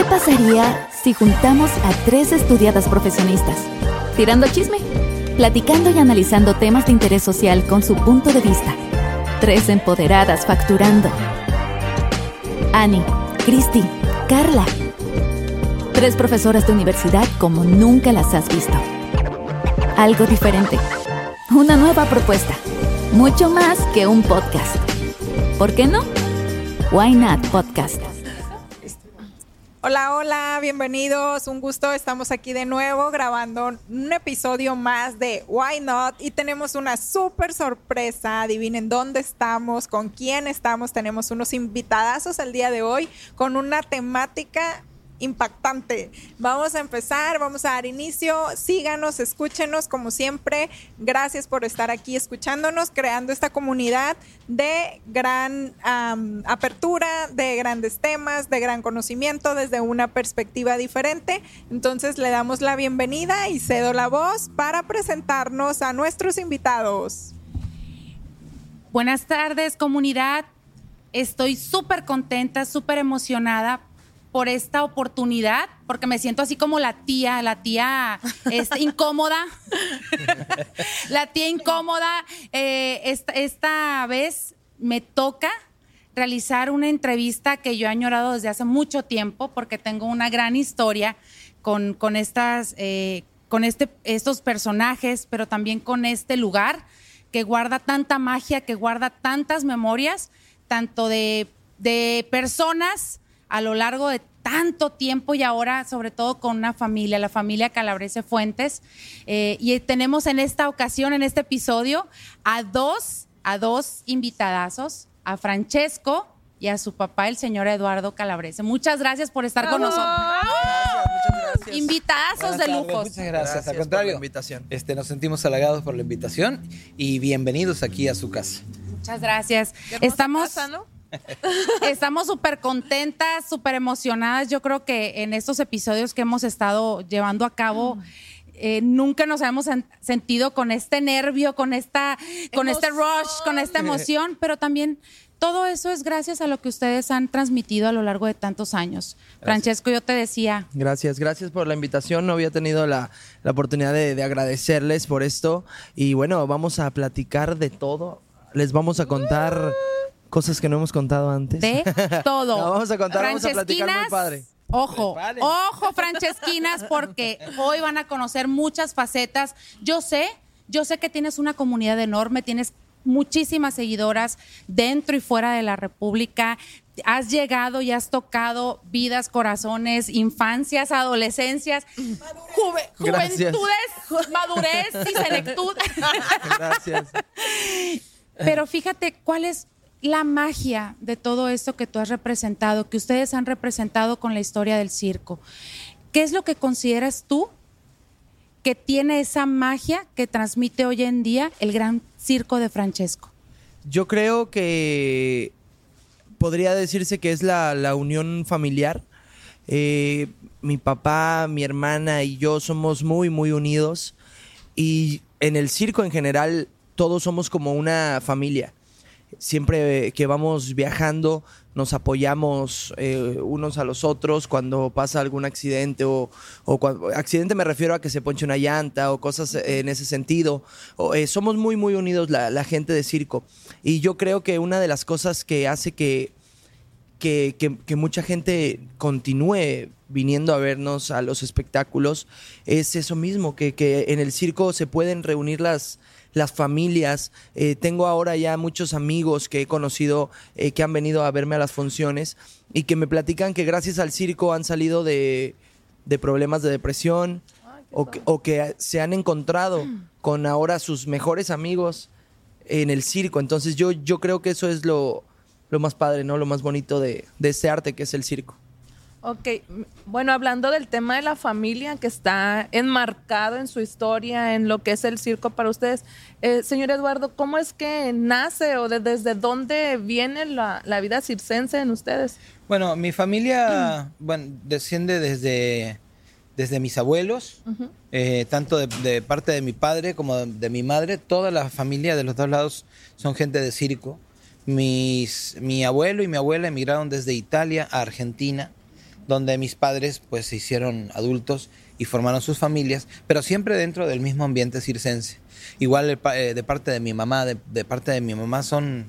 ¿Qué pasaría si juntamos a tres estudiadas profesionistas? Tirando chisme, platicando y analizando temas de interés social con su punto de vista. Tres empoderadas facturando. Annie, Christy, Carla. Tres profesoras de universidad como nunca las has visto. Algo diferente. Una nueva propuesta. Mucho más que un podcast. ¿Por qué no? Why Not Podcast. Hola, hola, bienvenidos. Un gusto. Estamos aquí de nuevo grabando un episodio más de Why Not y tenemos una súper sorpresa. Adivinen dónde estamos, con quién estamos. Tenemos unos invitadazos el día de hoy con una temática impactante. Vamos a empezar, vamos a dar inicio. Síganos, escúchenos como siempre. Gracias por estar aquí escuchándonos, creando esta comunidad de gran apertura, de grandes temas, de gran conocimiento desde una perspectiva diferente. Entonces le damos la bienvenida y cedo la voz para presentarnos a nuestros invitados. Buenas tardes, comunidad. Estoy súper contenta, súper emocionada por esta oportunidad, porque me siento así como la tía, la tía este, incómoda. la tía incómoda. Eh, esta, vez me toca realizar una entrevista que yo he añorado desde hace mucho tiempo, porque tengo una gran historia con, con estas, eh, con este, estos personajes, pero también con este lugar que guarda tanta magia, que guarda tantas memorias, tanto de, de personas a lo largo de tanto tiempo y ahora sobre todo con una familia, la familia Calabrese Fuentes. Eh, y tenemos en esta ocasión, en este episodio, a dos, a dos invitadazos, a Francesco y a su papá, el señor Eduardo Calabrese. Muchas gracias por estar con nosotros. muchas gracias. Invitazos de lujo. Muchas gracias. Al contrario, invitación. Este, nos sentimos halagados por la invitación y bienvenidos aquí a su casa. Muchas gracias. Estamos. Estamos súper contentas, súper emocionadas. Yo creo que en estos episodios que hemos estado llevando a cabo, eh, nunca nos habíamos sentido con este nervio, con esta, con este rush, con esta emoción, pero también todo eso es gracias a lo que ustedes han transmitido a lo largo de tantos años. Francesco, yo te decía. Gracias, gracias por la invitación. No había tenido la, oportunidad de, de, agradecerles por esto. Y bueno, vamos a platicar de todo. Les vamos a contar cosas que no hemos contado antes. De todo. vamos a contar, vamos a platicar muy padre. Ojo, ojo, Francesquinas, porque hoy van a conocer muchas facetas. Yo sé, yo sé que tienes una comunidad enorme, tienes muchísimas seguidoras dentro y fuera de la República. Has llegado y has tocado vidas, corazones, infancias, adolescencias, juventudes, madurez y senectud. Gracias. Pero fíjate cuál es la magia de todo esto que tú has representado, que ustedes han representado con la historia del circo. ¿Qué es lo que consideras tú que tiene esa magia que transmite hoy en día el gran circo de Francesco? Yo creo que podría decirse que es la, unión familiar. Eh, mi papá, mi hermana y yo somos muy, muy unidos. Y en el circo en general todos somos como una familia siempre que vamos viajando nos apoyamos eh, unos a los otros cuando pasa algún accidente o, cuando, accidente me refiero a que se ponche una llanta o cosas en ese sentido. Eh, somos muy, muy unidos la, gente de circo. Y yo creo que una de las cosas que hace que, que, que mucha gente continúe viniendo a vernos a los espectáculos es eso mismo, que, que en el circo se pueden reunir las las familias. Eh, tengo ahora ya muchos amigos que he conocido eh, que han venido a verme a las funciones y que me platican que gracias al circo han salido de, problemas de depresión o que, se han encontrado con ahora sus mejores amigos en el circo. Entonces yo, yo creo que eso es lo, más padre, ¿no? Lo más bonito de, de este arte que es el circo. Ok, bueno, hablando del tema de la familia que está enmarcado en su historia, en lo que es el circo para ustedes, eh, señor Eduardo, ¿cómo es que nace o desde dónde viene la, vida circense en ustedes? Bueno, mi familia, bueno, desciende desde, desde mis abuelos, eh, tanto de, parte de mi padre como de, mi madre, toda la familia de los dos lados son gente de circo. Mis, mi abuelo y mi abuela emigraron desde Italia a Argentina donde mis padres pues se hicieron adultos y formaron sus familias, pero siempre dentro del mismo ambiente circense. Igual eh, de parte de mi mamá, de, parte de mi mamá son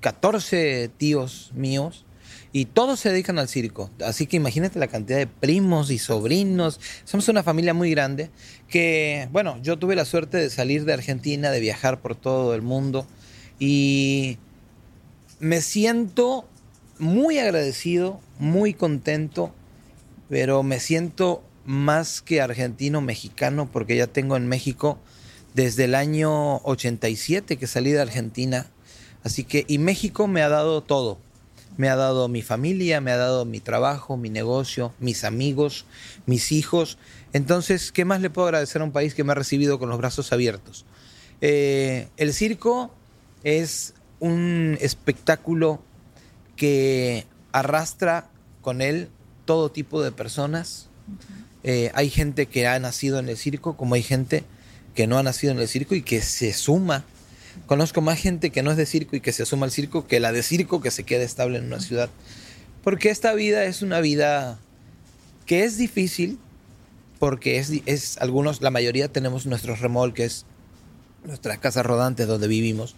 14 tíos míos y todos se dedican al circo. Así que imagínate la cantidad de primos y sobrinos. Somos una familia muy grande que, bueno, yo tuve la suerte de salir de Argentina, de viajar por todo el mundo y me siento muy agradecido, muy contento, pero me siento más que argentino mexicano porque ya tengo en México desde el año 87 que salí de Argentina. Así que, y México me ha dado todo. Me ha dado mi familia, me ha dado mi trabajo, mi negocio, mis amigos, mis hijos. Entonces, ¿qué más le puedo agradecer a un país que me ha recibido con los brazos abiertos? Eh, el circo es un espectáculo que arrastra con él todo tipo de personas. Eh, hay gente que ha nacido en el circo, como hay gente que no ha nacido en el circo y que se suma. Conozco más gente que no es de circo y que se suma al circo que la de circo que se queda estable en una ciudad. Porque esta vida es una vida que es difícil, porque es, es algunos, la mayoría tenemos nuestros remolques, nuestras casas rodantes donde vivimos,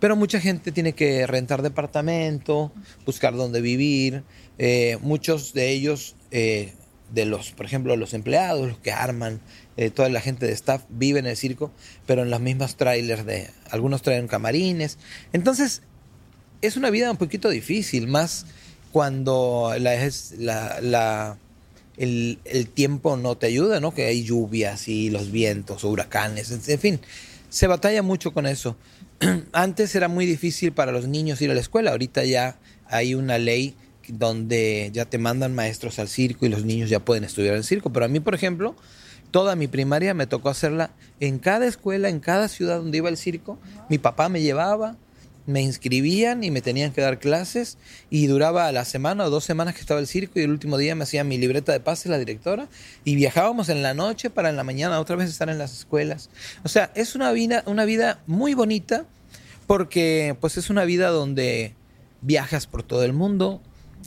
pero mucha gente tiene que rentar departamento, buscar dónde vivir, eh, muchos de ellos, eh, de los, por ejemplo, los empleados, los que arman, eh, toda la gente de staff vive en el circo, pero en los mismos trailers de, algunos traen camarines. Entonces, es una vida un poquito difícil, más cuando la, es, la, el, el, tiempo no te ayuda, ¿no? Que hay lluvias y los vientos, huracanes, en fin, se batalla mucho con eso. Antes era muy difícil para los niños ir a la escuela, ahorita ya hay una ley donde ya te mandan maestros al circo y los niños ya pueden estudiar el circo, pero a mí, por ejemplo, toda mi primaria me tocó hacerla en cada escuela, en cada ciudad donde iba el circo. Mi papá me llevaba, me inscribían y me tenían que dar clases y duraba la semana o dos semanas que estaba el circo y el último día me hacía mi libreta de pases la directora y viajábamos en la noche para en la mañana otra vez estar en las escuelas. O sea, es una vida, una vida muy bonita porque pues es una vida donde viajas por todo el mundo,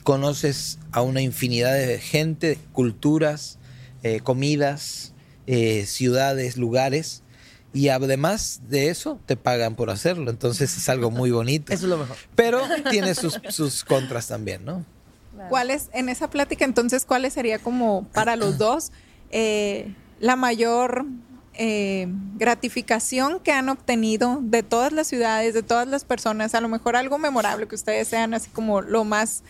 conoces a una infinidad de gente, culturas, eh, comidas, eh, ciudades, lugares. Y además de eso, te pagan por hacerlo. Entonces es algo muy bonito. Eso es lo mejor. Pero tiene sus, contras también, ¿no? ¿Cuáles, en esa plática, entonces, cuáles sería como para los dos eh, la mayor eh, gratificación que han obtenido de todas las ciudades, de todas las personas? A lo mejor algo memorable que ustedes sean así como lo más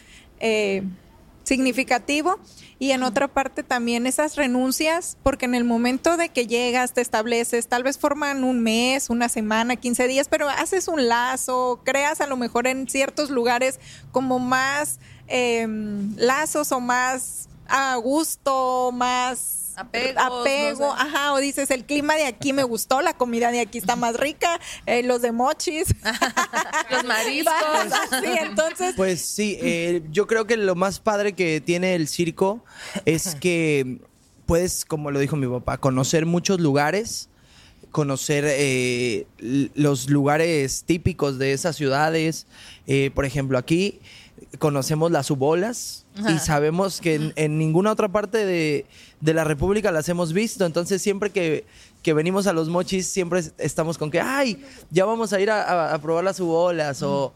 significativo. Y en otra parte también esas renuncias, porque en el momento de que llegas, te estableces, tal vez forman un mes, una semana, 15 días, pero haces un lazo, creas a lo mejor en ciertos lugares como más em, lazos o más a gusto, más apego, ajá, o dices, el clima de aquí me gustó, la comida de aquí está más rica, eh, los de mochis, los mariscos. sí, entonces. Pues sí, eh, yo creo que lo más padre que tiene el circo es que puedes, como lo dijo mi papá, conocer muchos lugares conocer eh, los lugares típicos de esas ciudades. por ejemplo, aquí conocemos las ubolas y sabemos que en, ninguna otra parte de, la República las hemos visto. Entonces, siempre que, venimos a los mochis, siempre estamos con que, ay, ya vamos a ir a, probar las ubolas o,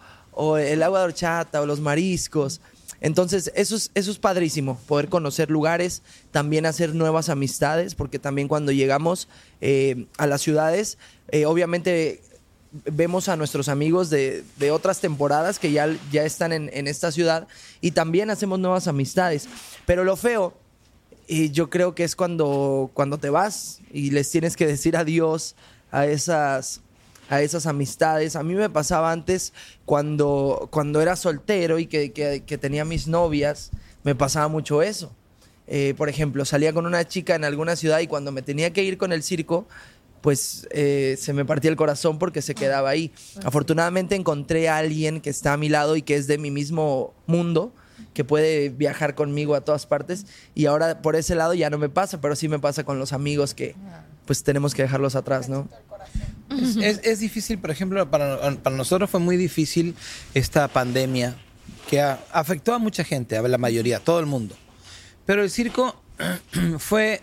el agua de horchata o los mariscos. Entonces, eso es, eso es padrísimo, poder conocer lugares, también hacer nuevas amistades, porque también cuando llegamos eh, a las ciudades, eh, obviamente vemos a nuestros amigos de, otras temporadas que ya, ya están en, esta ciudad y también hacemos nuevas amistades. Pero lo feo, y yo creo que es cuando, cuando te vas y les tienes que decir adiós a esas, a esas amistades. A mí me pasaba antes cuando, cuando era soltero y que, que, tenía mis novias, me pasaba mucho eso. Eh, por ejemplo, salía con una chica en alguna ciudad y cuando me tenía que ir con el circo, pues eh, se me partía el corazón porque se quedaba ahí. Afortunadamente encontré a alguien que está a mi lado y que es de mi mismo mundo, que puede viajar conmigo a todas partes y ahora por ese lado ya no me pasa, pero sí me pasa con los amigos que pues tenemos que dejarlos atrás, ¿no? Es, difícil, por ejemplo, para, para, nosotros fue muy difícil esta pandemia que afectó a mucha gente, a la mayoría, a todo el mundo. Pero el circo fue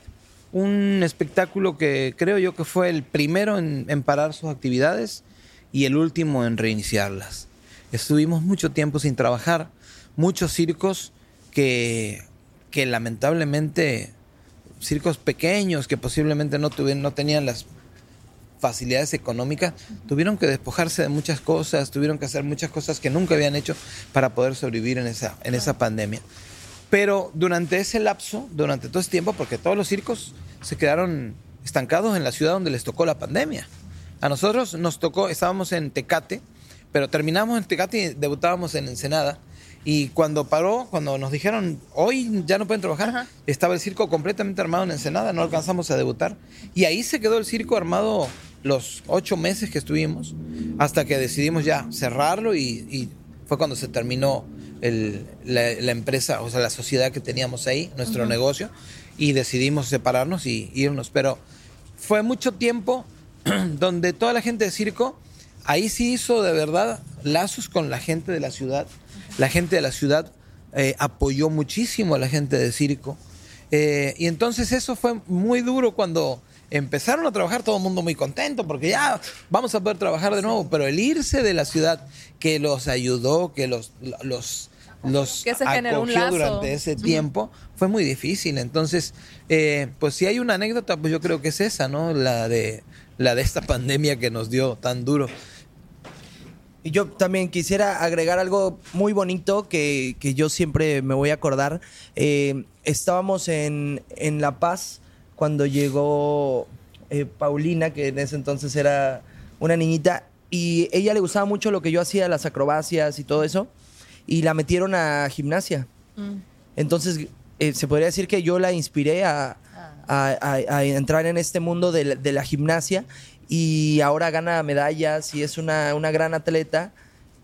un espectáculo que creo yo que fue el primero en, parar sus actividades y el último en reiniciarlas. Estuvimos mucho tiempo sin trabajar, muchos circos que, que lamentablemente, circos pequeños que posiblemente no, no tenían las facilidades económicas, tuvieron que despojarse de muchas cosas, tuvieron que hacer muchas cosas que nunca habían hecho para poder sobrevivir en esa, en esa pandemia. Pero durante ese lapso, durante todo ese tiempo, porque todos los circos se quedaron estancados en la ciudad donde les tocó la pandemia. A nosotros nos tocó, estábamos en Tecate, pero terminamos en Tecate y debutábamos en Ensenada. Y cuando paró, cuando nos dijeron, hoy ya no pueden trabajar, estaba el circo completamente armado en Ensenada, no alcanzamos a debutar. Y ahí se quedó el circo armado los ocho meses que estuvimos, hasta que decidimos ya cerrarlo y, y fue cuando se terminó el- la, la empresa, o sea, la sociedad que teníamos ahí, nuestro negocio, y decidimos separarnos y irnos. Pero fue mucho tiempo donde toda la gente de circo ahí sí hizo de verdad lazos con la gente de la ciudad. La gente de la ciudad eh, apoyó muchísimo a la gente de circo. Eh, y entonces eso fue muy duro cuando empezaron a trabajar todo el mundo muy contento porque ya vamos a poder trabajar de nuevo, pero el irse de la ciudad que los ayudó, que los, los, los Que se generó un acogió lazo. durante ese tiempo, fue muy difícil. Entonces, eh, pues si hay una anécdota, pues yo creo que es esa, ¿no? La de, la de esta pandemia que nos dio tan duro. Y yo también quisiera agregar algo muy bonito que, que yo siempre me voy a acordar. Eh, estábamos en, en La Paz cuando llegó eh, Paulina, que en ese entonces era una niñita, y ella le gustaba mucho lo que yo hacía, las acrobacias y todo eso, y la metieron a gimnasia. Entonces, eh, se podría decir que yo la inspiré a, a- a- a entrar en este mundo de la, de la gimnasia y ahora gana medallas y es una, una gran atleta.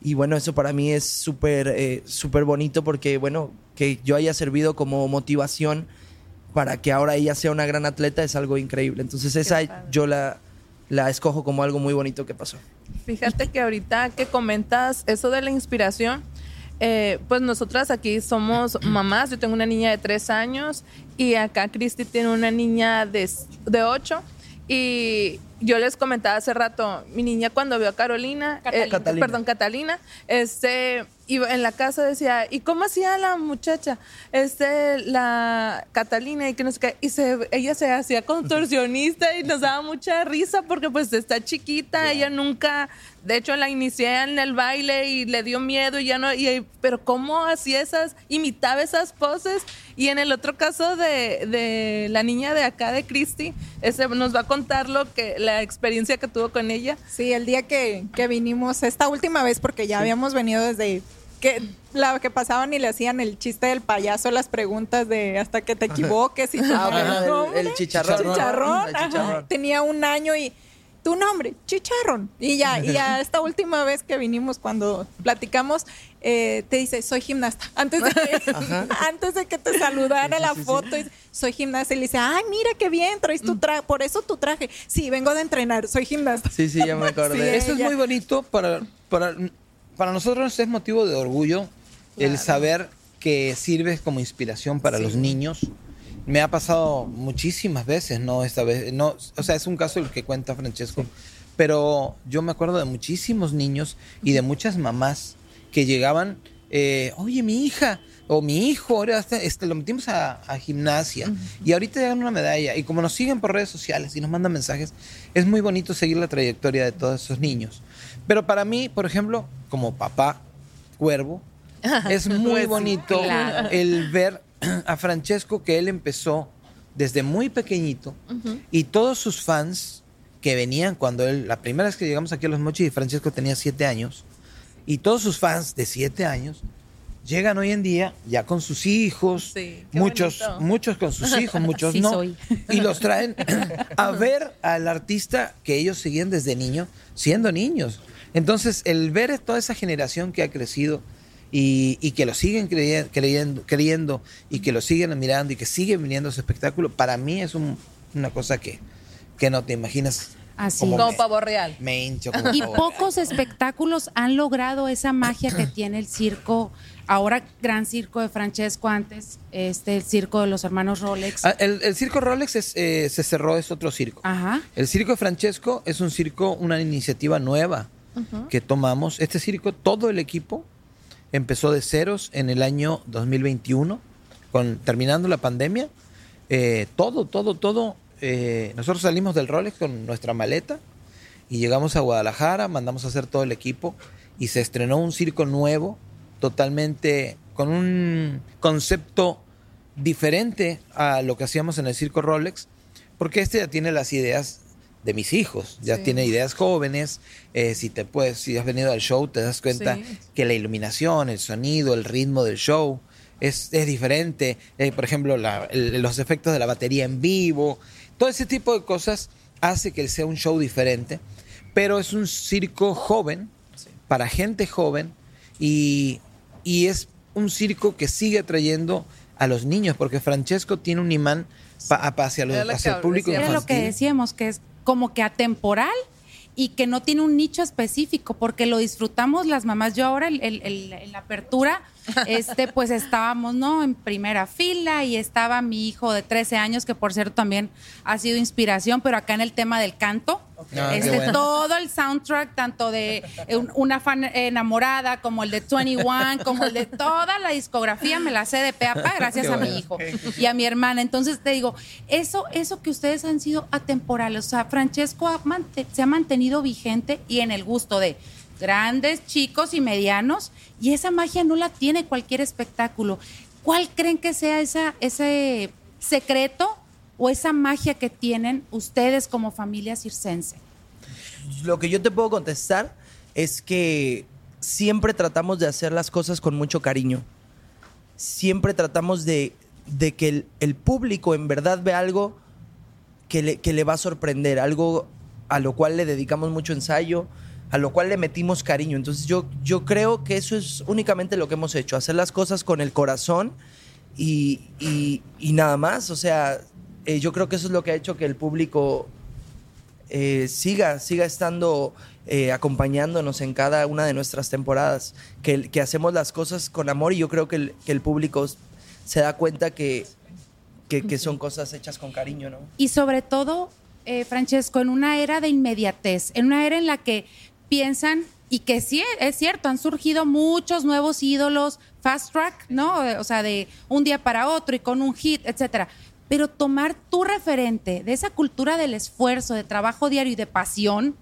Y bueno, eso para mí es súper eh, súper bonito porque, bueno, que yo haya servido como motivación para que ahora ella sea una gran atleta es algo increíble. Entonces esa yo la, la escojo como algo muy bonito que pasó. Fíjate que ahorita que comentas eso de la inspiración, eh, pues nosotras aquí somos mamás. Yo tengo una niña de tres años y acá Cristi tiene una niña de, de ocho. Y yo les comentaba hace rato, mi niña cuando vio a Carolina, eh, Catalina. perdón, Catalina, este, iba en la casa decía, ¿y cómo hacía la muchacha? Este, la Catalina y que no sé qué, y se, ella se hacía contorsionista y nos daba mucha risa porque pues está chiquita, ella nunca, de hecho la inicié en el baile y le dio miedo y ya no, y, pero cómo hacía esas, imitaba esas poses y en el otro caso de, de la niña de acá de Christy, ese nos va a contar lo que, la experiencia que tuvo con ella. Sí, el día que, que vinimos, esta última vez, porque ya habíamos venido desde que la que pasaban y le hacían el chiste del payaso, las preguntas de hasta que te equivoques y tu Ah, bueno, el- chicharrón. chicharrón, El ajá. chicharrón. tenía un año y tu nombre, chicharrón. Y ya, y ya esta última vez que vinimos cuando platicamos, eh, te dice, soy gimnasta. Antes de que, antes de que te saludara la foto, soy gimnasta. Y le dice, ay, mira qué bien, traes tu traje, por eso tu traje. Sí, vengo de entrenar, soy gimnasta. Sí, sí, ya me acordé. Sí, Eso es muy bonito para, para, para nosotros es motivo de orgullo el saber que sirves como inspiración para los niños. Me ha pasado muchísimas veces, no esta vez, no, o sea, es un caso el que cuenta Francesco, pero yo me acuerdo de muchísimos niños y de muchas mamás que llegaban, eh, oye, mi hija o mi hijo, ahora está- este, lo metimos a, a gimnasia y ahorita ganó una medalla. Y como nos siguen por redes sociales y nos mandan mensajes, es muy bonito seguir la trayectoria de todos esos niños. Pero para mí, por ejemplo, como papá cuervo, es muy bonito claro. el ver a Francesco que él empezó desde muy pequeñito y todos sus fans que venían cuando él, la primera vez que llegamos aquí a Los Mochis y Francesco tenía siete años, y todos sus fans de siete años llegan hoy en día ya con sus hijos, Sí, muchos, bonito. muchos con sus hijos, muchos Sí no, soy. y los traen a ver al artista que ellos seguían desde niño, siendo niños. Entonces, el ver toda esa generación que ha crecido y, y que lo siguen creyendo, creyendo, creyendo y que lo siguen admirando y que siguen viniendo a su espectáculo, para mí es un- una cosa que, que no te imaginas Así Como es. Como me- pavo real. Me hincho como Y pavo. pocos espectáculos han logrado esa magia que tiene el circo, ahora gran circo de Francesco antes, este el circo de los hermanos Rolex. Ah, el, el circo Rolex es, eh, se cerró, es otro circo. Ajá. El circo de Francesco es un circo, una iniciativa nueva que tomamos. Este circo, todo el equipo empezó de ceros en el año 2021, con, terminando la pandemia. Eh, todo, todo, todo. eh, nosotros salimos del Rolex con nuestra maleta y llegamos a Guadalajara, mandamos a hacer todo el equipo y se estrenó un circo nuevo, totalmente con un concepto diferente a lo que hacíamos en el circo Rolex, porque este ya tiene las ideas de mis hijos, ya tiene ideas jóvenes. eh, si te puedes, si has venido al show, te das cuenta Sí. que la iluminación, el sonido, el ritmo del show es, es diferente. Eh, por ejemplo, la- el- los efectos de la batería en vivo, todo ese tipo de cosas hace que sea un show diferente. Pero es un circo joven, para gente joven, y, y es un circo que sigue atrayendo a los niños, porque Francesco tiene un imán pa- hacia, los- hacia el público. Era lo que decíamos, que es como que atemporal y que no tiene un nicho específico, porque lo disfrutamos las mamás. Yo ahora en la apertura, este, pues estábamos, ¿no? En primera fila y estaba mi hijo de 13 años, que por cierto también ha sido inspiración, pero acá en el tema del canto. Ah, este, bueno. todo el soundtrack, tanto de un- una fan enamorada, como el de 21, como el de toda la discografía, me la sé de pe a pa gracias a mi hijo y a mi hermana. Entonces te digo, eso, eso que ustedes han sido atemporales, o sea, Francesco ha se ha mantenido vigente y en el gusto de grandes, chicos y medianos, y esa magia no la tiene cualquier espectáculo. ¿Cuál creen que sea ese secreto o esa magia que tienen ustedes como familia circense? Lo que yo te puedo contestar es que siempre tratamos de hacer las cosas con mucho cariño. Siempre tratamos de, que el, el público en verdad vea algo que le, que le va a sorprender, algo a lo cual le dedicamos mucho ensayo, a lo cual le metimos cariño. Entonces yo, yo creo que eso es únicamente lo que hemos hecho, hacer las cosas con el corazón y, y- y nada más. O sea, eh, yo creo que eso es lo que ha hecho que el público eh, siga, siga estando eh, acompañándonos en cada una de nuestras temporadas, que, que hacemos las cosas con amor y yo creo que el, que el público se da cuenta que, que, que son cosas hechas con cariño, ¿no? Y sobre todo, eh, Francesco, en una era de inmediatez, en una era en la que piensan, y que sí, es cierto, han surgido muchos nuevos ídolos, fast track, ¿no? O sea, de un día para otro y con un hit, etcétera. Pero tomar tu referente de esa cultura del esfuerzo, de trabajo diario y de pasión,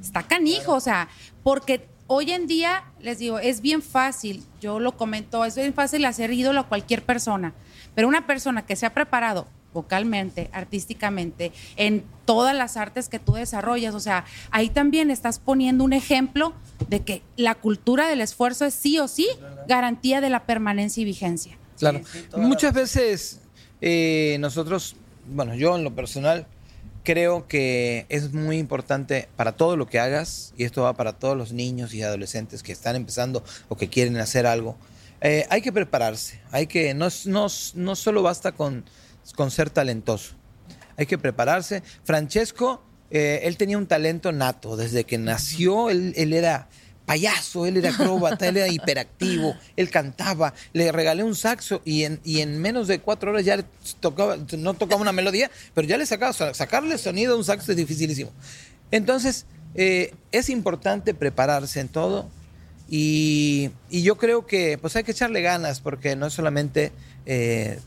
está canijo, o sea, porque hoy en día, les digo, es bien fácil, yo lo comento, es bien fácil hacer ídolo a cualquier persona, pero una persona que se ha preparado vocalmente, artísticamente, en todas las artes que tú desarrollas, o sea, ahí también estás poniendo un ejemplo de que la cultura del esfuerzo es sí o sí garantía de la permanencia y vigencia. Claro. Sí, sí, Muchas veces eh, nosotros, bueno, yo en lo personal creo que es muy importante para todo lo que hagas, y esto va para todos los niños y adolescentes que están empezando o que quieren hacer algo, eh, hay que prepararse, hay que, no, no, no solo basta con, con ser talentoso, hay que prepararse. Francesco, eh, él tenía un talento nato, desde que nació él, era payaso, él era acróbata, él era hiperactivo, él cantaba, le regalé un saxo y en, y en menos de cuatro horas ya tocaba, no tocaba una melodía, pero ya le sacaba, sacarle sonido a un saxo es dificilísimo. Entonces, eh, es importante prepararse en todo y, y yo creo que pues hay que echarle ganas porque no es solamente eh,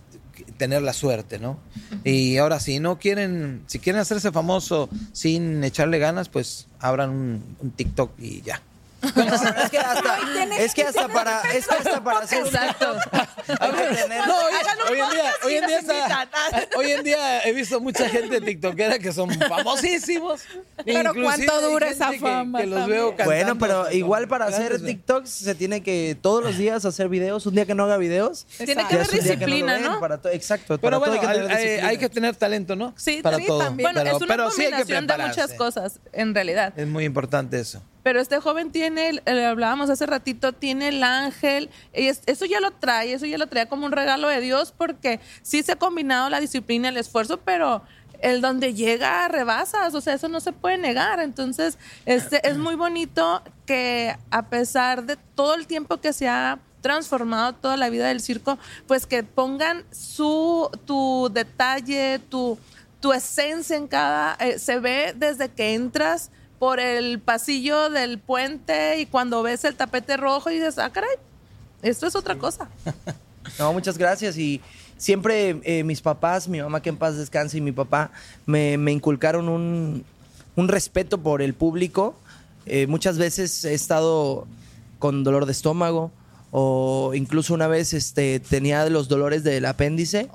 tener la suerte, ¿no? Y ahora si no quieren, si quieren hacerse famoso sin echarle ganas, pues abran un, un TikTok y ya. Es que hasta, es que hasta para, es que hasta para hacer un Exacto. hay que tener- No, hoy, hoy en día, hoy en día está- hoy en día he visto mucha gente tiktokera que son famosísimos. Pero ¿cuánto dura esa que- fama Que, los también? veo cantando. Bueno, pero igual para hacer TikToks se tiene que todos los días hacer videos. Un día que no haga videos, Tiene que haber día que no disciplina, ¿no? para to- exacto. Pero para todo bueno, hay que tener hay, hay- disciplina. hay que tener talento, ¿no? Sí, para sí, todo. también. Bueno, pero, es una pero sí hay que combinación de muchas cosas, en realidad. Es muy importante eso. Pero este joven tiene, eh, hablábamos hace ratito, tiene el ángel. y es- eso ya lo trae, eso ya lo trae como un regalo de Dios porque sí se ha combinado la disciplina, el esfuerzo, pero el donde llega rebasas, o sea, eso no se puede negar. Entonces, este es muy bonito que a pesar de todo el tiempo que se ha transformado toda la vida del circo, pues que pongan su tu detalle, tu tu esencia en cada eh, se ve desde que entras por el pasillo del puente y cuando ves el tapete rojo y dices, "Ah, caray, esto es otra cosa." No, muchas gracias. Y siempre eh, mis papás, mi mamá que en paz descanse y mi papá, me, me inculcaron un, un respeto por el público. Eh, muchas veces he estado con dolor de estómago o incluso una vez este, tenía los dolores del apéndice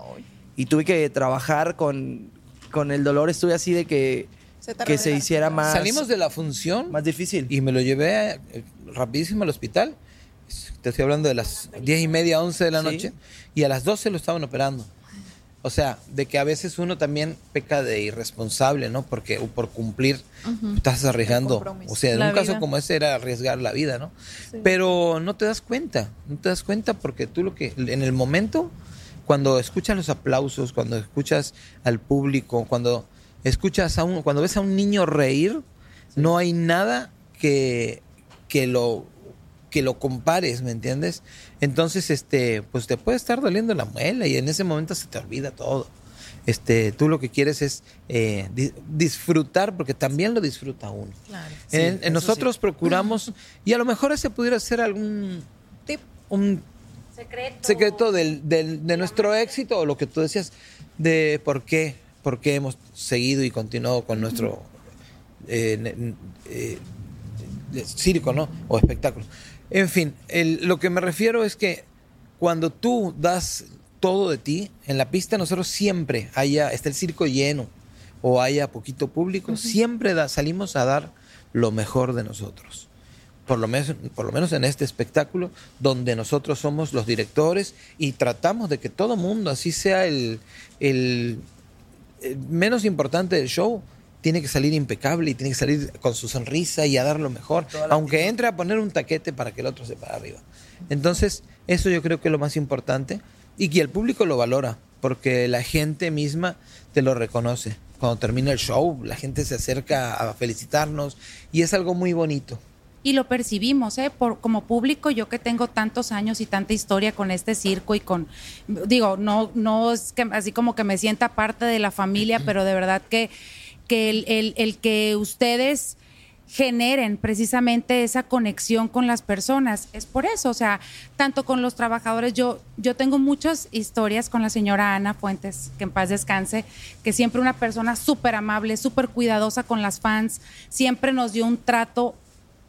y tuve que trabajar con, con el dolor. Estuve así de que, Se que se hiciera más, Salimos de la función más difícil. y me lo llevé eh, rapidísimo al hospital. Te estoy hablando de las 10 y media, 11 de la Sí. noche. Y a las 12 lo estaban operando. O sea, de que a veces uno también peca de irresponsable, ¿no? Porque o por cumplir estás arriesgando. O sea, en La un caso como ese era arriesgar la vida, ¿no? Pero no te das cuenta, no te das cuenta porque tú lo que en el momento cuando escuchas los aplausos, cuando escuchas al público, cuando escuchas a un cuando ves a un niño reír, no hay nada que que lo que lo compares, ¿me entiendes? Entonces, este, pues te puede estar doliendo la muela y en ese momento se te olvida todo. Este, tú lo que quieres es eh, di- disfrutar, porque también lo disfruta uno. Sí, En- en eso nosotros procuramos, y a lo mejor ese pudiera ser algún Tip. un secreto del, del- de nuestro éxito, o lo que tú decías, de por qué, por qué hemos seguido y continuado con nuestro eh, eh, de circo, ¿no? O espectáculo. En fin, el- lo que me refiero es que cuando tú das todo de ti, en la pista nosotros siempre haya, está el circo lleno o haya poquito público, siempre da- salimos a dar lo mejor de nosotros. Por lo, menos, por lo menos en este espectáculo, donde nosotros somos los directores y tratamos de que todo mundo, así sea el, el menos importante del show, tiene que salir impecable y tiene que salir con su sonrisa y a dar lo mejor, aunque entre a poner un taquete para que el otro se para arriba. Entonces, eso yo creo que es lo más importante y que el público lo valora, porque la gente misma te lo reconoce. Cuando termina el show, la gente se acerca a felicitarnos y es algo muy bonito. Y lo percibimos, ¿eh? Por, como público, yo que tengo tantos años y tanta historia con este circo y con, digo, no, no es que así como que me sienta parte de la familia, pero de verdad que, que el, que ustedes generen precisamente esa conexión con las personas. Es por eso, o sea, tanto con los trabajadores, yo, yo tengo muchas historias con la señora Ana Fuentes, que en paz descanse, que siempre una persona súper amable, súper cuidadosa con las fans, siempre nos dio un trato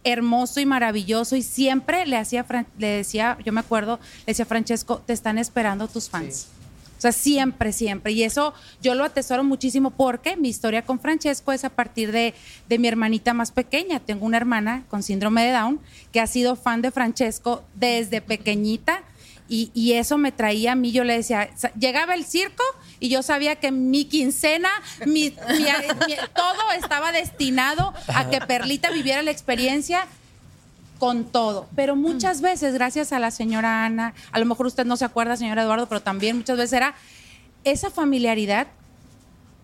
hermoso y maravilloso y siempre le hacía le decía, yo me acuerdo, le decía Francesco, te están esperando tus fans. O sea, siempre, siempre. Y eso yo lo atesoro muchísimo porque mi historia con Francesco es a partir de, de mi hermanita más pequeña. Tengo una hermana con síndrome de Down que ha sido fan de Francesco desde pequeñita. Y, y eso me traía a mí, yo le decía, llegaba el circo y yo sabía que mi quincena, mi- todo estaba destinado a que Perlita viviera la experiencia con todo. Pero muchas veces, gracias a la señora Ana, a lo mejor usted no se acuerda, señor Eduardo, pero también muchas veces era esa familiaridad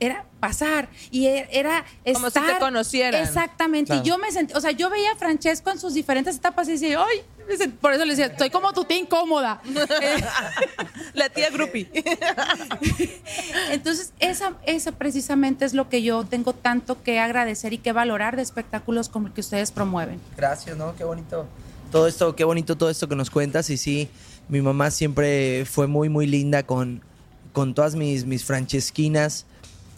era pasar y e- era Como si te conocieran. Exactamente. Claro. Y yo me sentí, o sea, yo veía a Francesco en sus diferentes etapas y decía, ay, por eso le decía, estoy como tu tía incómoda. La tía Grupi. Entonces, esa, esa precisamente es lo que yo tengo tanto que agradecer y que valorar de espectáculos como el que ustedes promueven. Gracias, ¿no? Qué bonito. Todo esto, qué bonito todo esto que nos cuentas. Y sí, mi mamá siempre fue muy, muy linda con, con todas mis, mis francesquinas.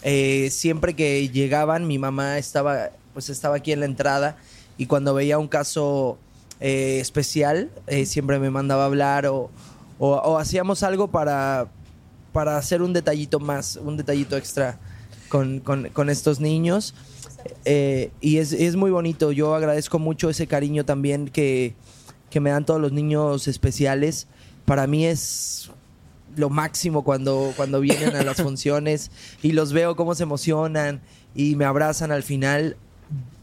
Eh, siempre que llegaban, mi mamá estaba, pues estaba aquí en la entrada. Y cuando veía un caso eh, especial, eh, siempre me mandaba hablar o, o- o hacíamos algo para, para hacer un detallito más, un detallito extra con, con- con estos niños. Y es, es muy bonito. Yo agradezco mucho ese cariño también que, que me dan todos los niños especiales. Para mí es lo máximo cuando, cuando vienen a las funciones y los veo cómo se emocionan y me abrazan al final.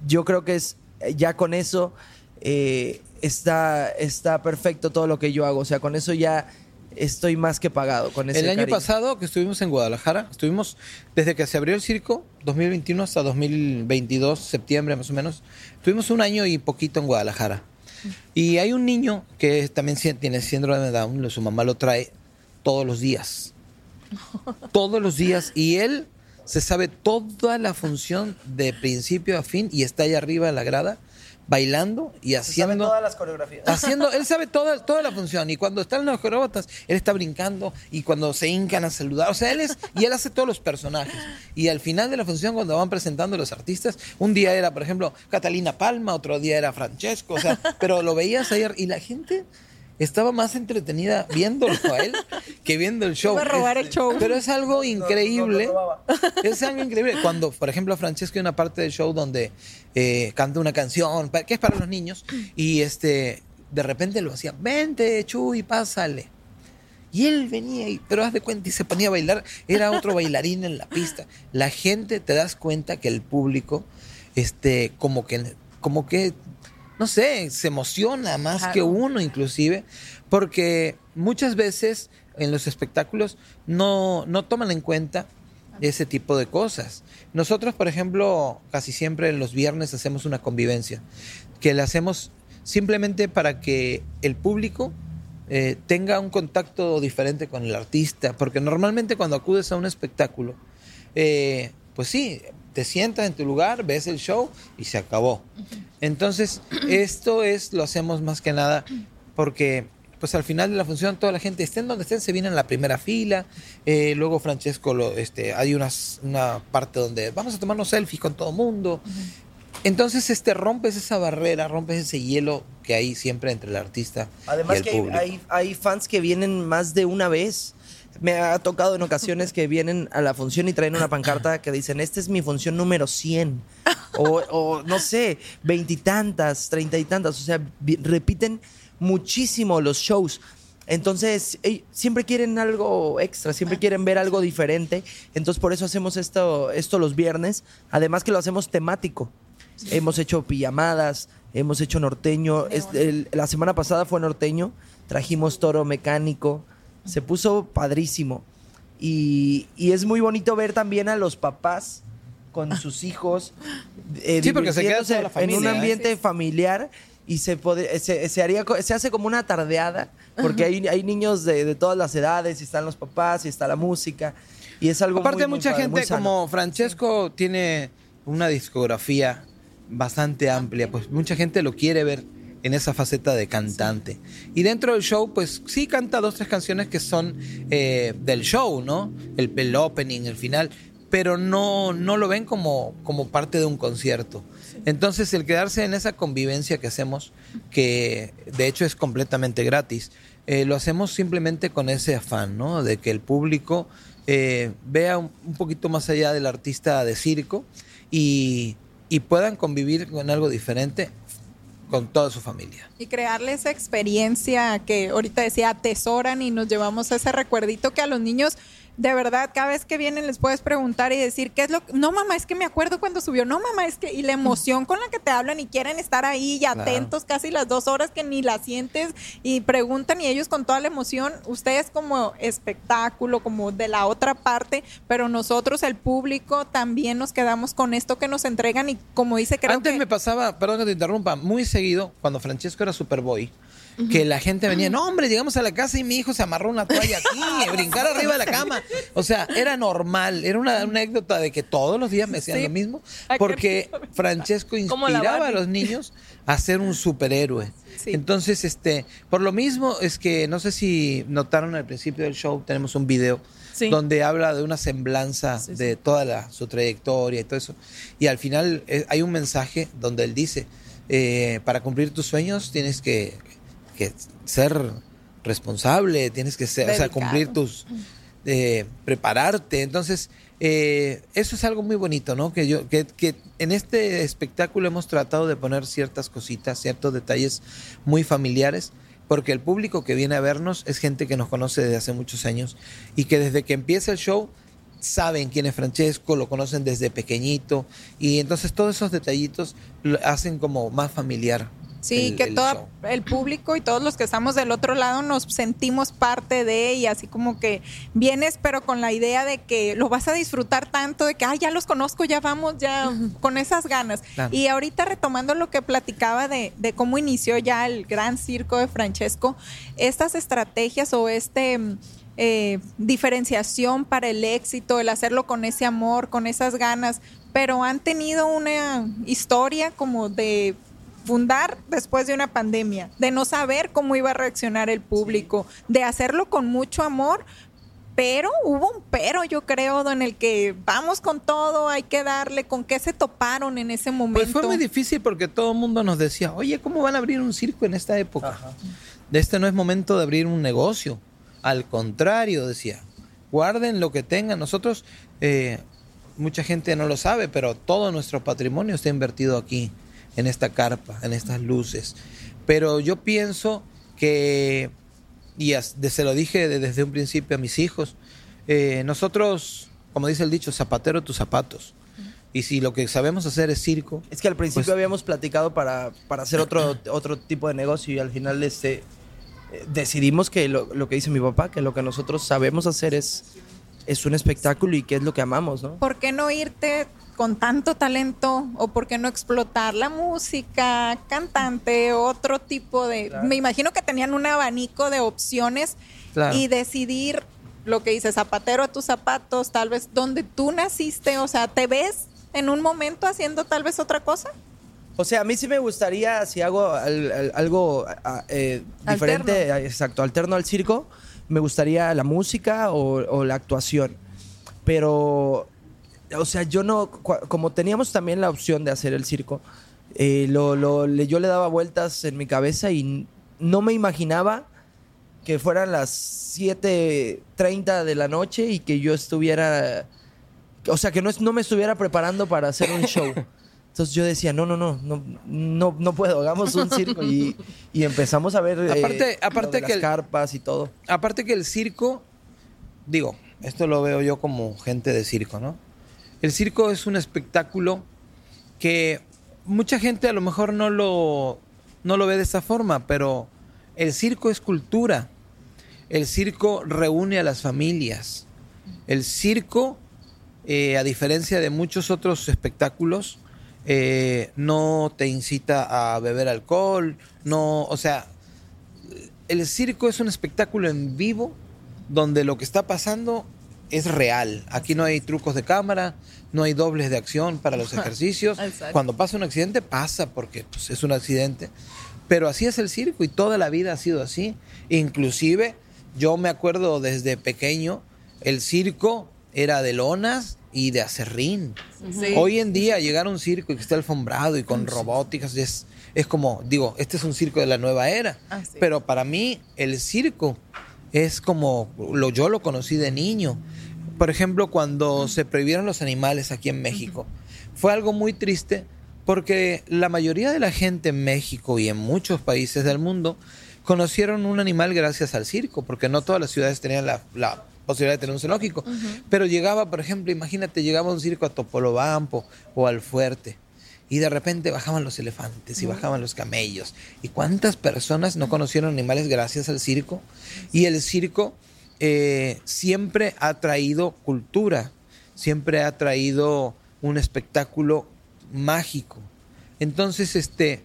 Yo creo que es ya con eso eh, está, está perfecto todo lo que yo hago. O sea, con eso ya estoy más que pagado con ese El año cariño. pasado que estuvimos en Guadalajara, estuvimos desde que se abrió el circo, 2021 hasta 2022, septiembre más o menos, estuvimos un año y poquito en Guadalajara. Y hay un niño que también tiene síndrome de Down, su mamá lo trae todos los días. Todos los días. Y él se sabe toda la función de principio a fin y está ahí arriba de la grada bailando y haciendo las coreografías. haciendo, él sabe toda, toda la función y cuando están los acróbatas, él está brincando y cuando se hincan a saludar, o sea, él es, y él hace todos los personajes. Y al final de la función, cuando van presentando los artistas, un día era, por ejemplo, Catalina Palma, otro día era Francesco, o sea, pero lo veías ayer y la gente estaba más entretenida viéndolo a él que viendo el show. Iba a robar el show. Pero es algo increíble. Es algo increíble. Cuando, por ejemplo, Francesco hay una parte del show donde eh, canta una canción que es para los niños y este de repente lo hacía, vente, Chuy, pásale. Y él venía, y, pero haz de cuenta, y se ponía a bailar. Era otro bailarín en la pista. La gente, te das cuenta que el público, este, como que, como que, no sé, se emociona más que uno inclusive, porque muchas veces en los espectáculos no, no toman en cuenta ese tipo de cosas. Nosotros, por ejemplo, casi siempre los viernes hacemos una convivencia, que la hacemos simplemente para que el público eh, tenga un contacto diferente con el artista, porque normalmente cuando acudes a un espectáculo, eh, pues sí, te sientas en tu lugar, ves el show y se acabó. Entonces, esto es, lo hacemos más que nada porque pues al final de la función toda la gente estén donde estén se viene en la primera fila Eh, luego Francesco lo, este hay unas, una parte donde vamos a tomarnos selfies con todo mundo entonces este rompes esa barrera rompes ese hielo que hay siempre entre el artista y Además el que hay, público hay, hay fans que vienen más de una vez. Me ha tocado en ocasiones que vienen a la función y traen una pancarta que dicen, esta es mi función número 100. O, o, no sé, veintitantas, treinta y tantas. O sea, repiten muchísimo los shows. Entonces, siempre quieren algo extra, siempre quieren ver algo diferente. Entonces, por eso hacemos esto, esto los viernes. Además que lo hacemos temático. Hemos hecho pijamadas, hemos hecho norteño. Es- el- la semana pasada fue norteño. Trajimos toro mecánico. Se puso padrísimo. Y, y es muy bonito ver también a los papás con sus hijos. eh, Sí, porque se queda divirtiéndose toda la En un ¿eh? ambiente familiar y se, se, se haría, se hace como una tardeada porque hay, hay niños de, de todas las edades y están los papás y está la música y es algo Aparte, muy, muy mucha muy gente sano. como Francesco tiene una discografía bastante amplia, pues mucha gente lo quiere ver en esa faceta de cantante. Y dentro del show, pues sí canta dos, tres canciones que son eh, del show, ¿no? El, el opening, el final, pero no, no lo ven como, como parte de un concierto. Entonces, el quedarse en esa convivencia que hacemos, que de hecho es completamente gratis, eh, lo hacemos simplemente con ese afán, ¿no? De que el público eh, vea un, un poquito más allá del artista de circo y, y puedan convivir con algo diferente con toda su familia. Y crearle esa experiencia que ahorita decía atesoran y nos llevamos ese recuerdito que a los niños de verdad cada vez que vienen les puedes preguntar y decir qué es lo que no mamá es que me acuerdo cuando subió no mamá es que y la emoción con la que te hablan y quieren estar ahí y atentos casi las dos horas que ni la sientes y preguntan y ellos con toda la emoción ustedes como espectáculo como de la otra parte pero nosotros el público también nos quedamos con esto que nos entregan y como dice creo Antes que me pasaba, perdón que te interrumpa, muy seguido, cuando Francesco era Superboy, que la gente venía, no hombre, llegamos a la casa y mi hijo se amarró una toalla aquí, a brincar arriba de la cama. O sea, era normal, era una, una anécdota de que todos los días me hacían Sí. lo mismo, porque. Francesco inspiraba a los niños a ser un superhéroe. Sí. Entonces, este, por lo mismo es que no sé si notaron al principio del show, tenemos un video Sí. donde habla de una semblanza sí. de toda la- su trayectoria y todo eso. Y al final eh, hay un mensaje donde él dice, eh, para cumplir tus sueños tienes que, que ser responsable, tienes que ser, o sea, cumplir tus, eh, prepararte. Entonces, eh, eso es algo muy bonito, ¿no? Que yo, que, que en este espectáculo hemos tratado de poner ciertas cositas, ciertos detalles muy familiares, porque el público que viene a vernos es gente que nos conoce desde hace muchos años y que desde que empieza el show saben quién es Francesco, lo conocen desde pequeñito y entonces todos esos detallitos lo hacen como más familiar Sí, el- que el todo show. el público y todos los que estamos del otro lado nos sentimos parte de y así como que vienes pero con la idea de que lo vas a disfrutar tanto de que ay ya los conozco ya vamos ya con esas ganas Claro. y ahorita retomando lo que platicaba de, de cómo inició ya el gran circo de Francesco estas estrategias o este eh, diferenciación para el éxito, el hacerlo con ese amor, con esas ganas, pero han tenido una historia como de fundar después de una pandemia, de no saber cómo iba a reaccionar el público, de hacerlo con mucho amor, pero hubo un pero, yo creo, en el que vamos con todo, hay que darle, con qué se toparon en ese momento. Pues fue muy difícil porque todo el mundo nos decía, oye, ¿cómo van a abrir un circo en esta época? De este no es momento de abrir un negocio. Al contrario, decía, guarden lo que tengan. Nosotros, eh, mucha gente no lo sabe, pero todo nuestro patrimonio está invertido aquí, en esta carpa, en estas luces. Pero yo pienso que, y se lo dije de- desde un principio a mis hijos, eh, nosotros, como dice el dicho, zapatero tus zapatos. Y si lo que sabemos hacer es circo, Es que al principio Pues- habíamos platicado para, para hacer otro, otro tipo de negocio y al final este, decidimos que lo, lo que dice mi papá, que lo que nosotros sabemos hacer es, es un espectáculo y que es lo que amamos, ¿no? ¿Por qué no irte con tanto talento o por qué no explotar la música, cantante, otro tipo de... Me imagino que tenían un abanico de opciones Claro. y decidir lo que dice zapatero a tus zapatos, tal vez donde tú naciste, o sea, ¿te ves en un momento haciendo tal vez otra cosa? O sea, a mí sí me gustaría, si hago al- al- algo eh, diferente, exacto, alterno al circo, me gustaría la música o, o la actuación. Pero, o sea, yo no, como teníamos también la opción de hacer el circo, eh, lo, lo- yo le daba vueltas en mi cabeza y no me imaginaba que fueran las 7.30 de la noche y que yo estuviera, o sea, que no, no me estuviera preparando para hacer un show. Entonces yo decía, no, no, no, no, no, no puedo, hagamos un circo y, y empezamos a ver eh, Aparte- lo aparte de que las el- carpas y todo. aparte que el circo, digo, esto lo veo yo como gente de circo, ¿no? El circo es un espectáculo que mucha gente a lo mejor no lo, no lo ve de esa forma, pero el circo es cultura. El circo reúne a las familias. El circo, eh, a diferencia de muchos otros espectáculos, eh, no te incita a beber alcohol, no, o sea, el circo es un espectáculo en vivo donde lo que está pasando es real. Aquí no hay trucos de cámara, no hay dobles de acción para los ejercicios. Exacto. Cuando pasa un accidente, pasa porque pues, es un accidente. Pero así es el circo y toda la vida ha sido así. Inclusive, yo me acuerdo desde pequeño, el circo era de lonas y de acerrín. Sí. Hoy en día llegar a un circo y que esté alfombrado y con robóticas es, es como, digo, este es un circo de la nueva era. Ah, sí. Pero para mí el circo es como, lo, yo lo conocí de niño. Por ejemplo, cuando se prohibieron los animales aquí en México, fue algo muy triste porque la mayoría de la gente en México y en muchos países del mundo conocieron un animal gracias al circo, porque no todas las ciudades tenían la, la posibilidad de tener un zoológico. Pero llegaba, por ejemplo, imagínate, llegaba un circo a Topolobampo o al Fuerte. Y de repente bajaban los elefantes y bajaban los camellos. ¿Y cuántas personas no conocieron animales gracias al circo? Y el circo eh, siempre ha traído cultura, siempre ha traído un espectáculo mágico. Entonces, este,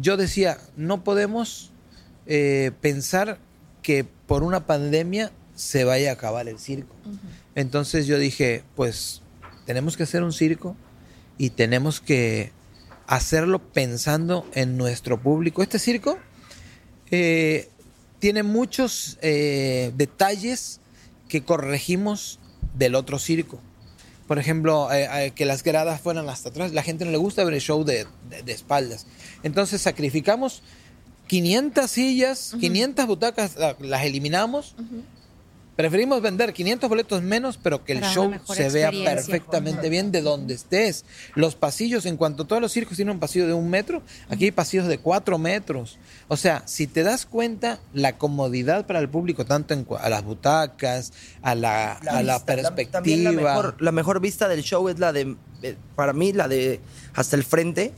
yo decía, no podemos eh, pensar que por una pandemia se vaya a acabar el circo. Entonces yo dije, pues tenemos que hacer un circo y tenemos que hacerlo pensando en nuestro público. Este circo eh, tiene muchos eh, detalles que corregimos del otro circo. Por ejemplo, eh, que las gradas fueran hasta atrás. La gente no le gusta ver el show de, de- de espaldas. Entonces sacrificamos 500 sillas, 500 butacas, la- las eliminamos. Preferimos vender 500 boletos menos, pero que el Para show se vea perfectamente bien de donde estés. Los pasillos, en cuanto todos los circos tienen un pasillo de un metro, aquí hay pasillos de cuatro metros. O sea, si te das cuenta, la comodidad para el público, tanto en, a las butacas, a la, a la vista, perspectiva. también la mejor, la mejor vista del show es la de, eh, para mí, la de hasta el frente.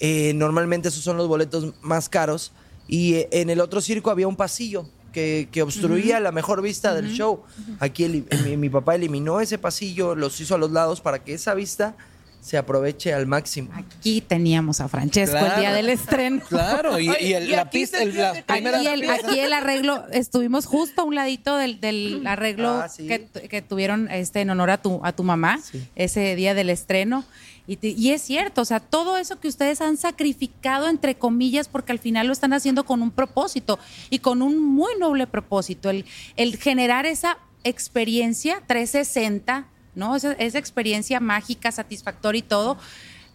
Eh, normalmente esos son los boletos más caros. Y eh, en el otro circo había un pasillo que, que obstruía la mejor vista del show. Aquí eli- mi, mi papá eliminó ese pasillo, los hizo a los lados para que esa vista se aproveche al máximo. Aquí teníamos a Francesco el día del estreno. Claro, y, y el- Y la aquí pista, el- la primera Aquí el, aquí el arreglo, estuvimos justo a un ladito del, del arreglo Ah, sí. que, que tuvieron este en honor a tu, a tu mamá Sí. ese día del estreno. Y, te- y es cierto, o sea, todo eso que ustedes han sacrificado, entre comillas, porque al final lo están haciendo con un propósito y con un muy noble propósito, el, el generar esa experiencia 360, ¿no? Esa, esa experiencia mágica, satisfactoria y todo,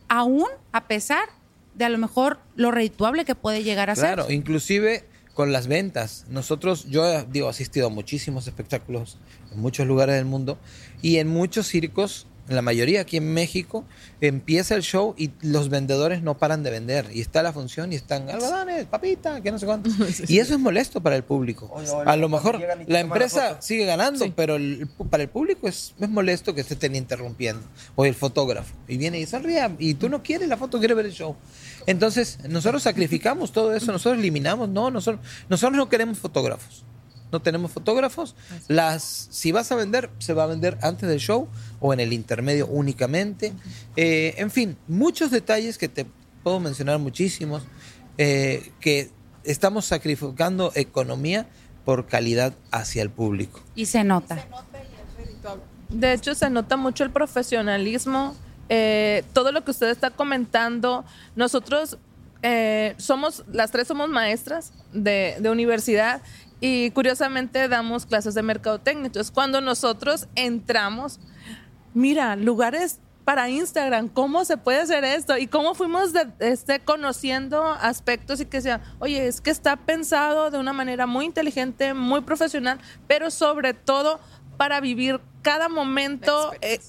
aún a pesar de a lo mejor lo redituable que puede llegar a ser. Claro, inclusive con las ventas. Nosotros, yo eh, digo, he asistido a muchísimos espectáculos en muchos lugares del mundo y en muchos circos, la mayoría aquí en México, empieza el show y los vendedores no paran de vender. Y está la función y están algodones, papita, que no sé cuánto. Y eso es molesto para el público. Oye, oye, A lo mejor la empresa sigue ganando, Sí. pero el- para el público es, es molesto que se estén interrumpiendo. O el fotógrafo. Y viene y sonríe y tú no quieres la foto, quieres ver el show. Entonces, nosotros sacrificamos todo eso, nosotros eliminamos, no, nosotros, nosotros no queremos fotógrafos. No tenemos fotógrafos. Las, si vas a vender, se va a vender antes del show o en el intermedio únicamente. Eh, en fin, muchos detalles que te puedo mencionar muchísimos, eh, que estamos sacrificando economía por calidad hacia el público. Y se nota. De hecho, se nota mucho el profesionalismo. eh, todo lo que usted está comentando, nosotros eh, somos, las tres somos maestras de, de universidad y curiosamente damos clases de mercadotecnia. Entonces, cuando nosotros entramos, mira, lugares para Instagram, ¿cómo se puede hacer esto? Y cómo fuimos de- este, conociendo aspectos y que decían, oye, es que está pensado de una manera muy inteligente, muy profesional, pero sobre todo para vivir cada momento eh,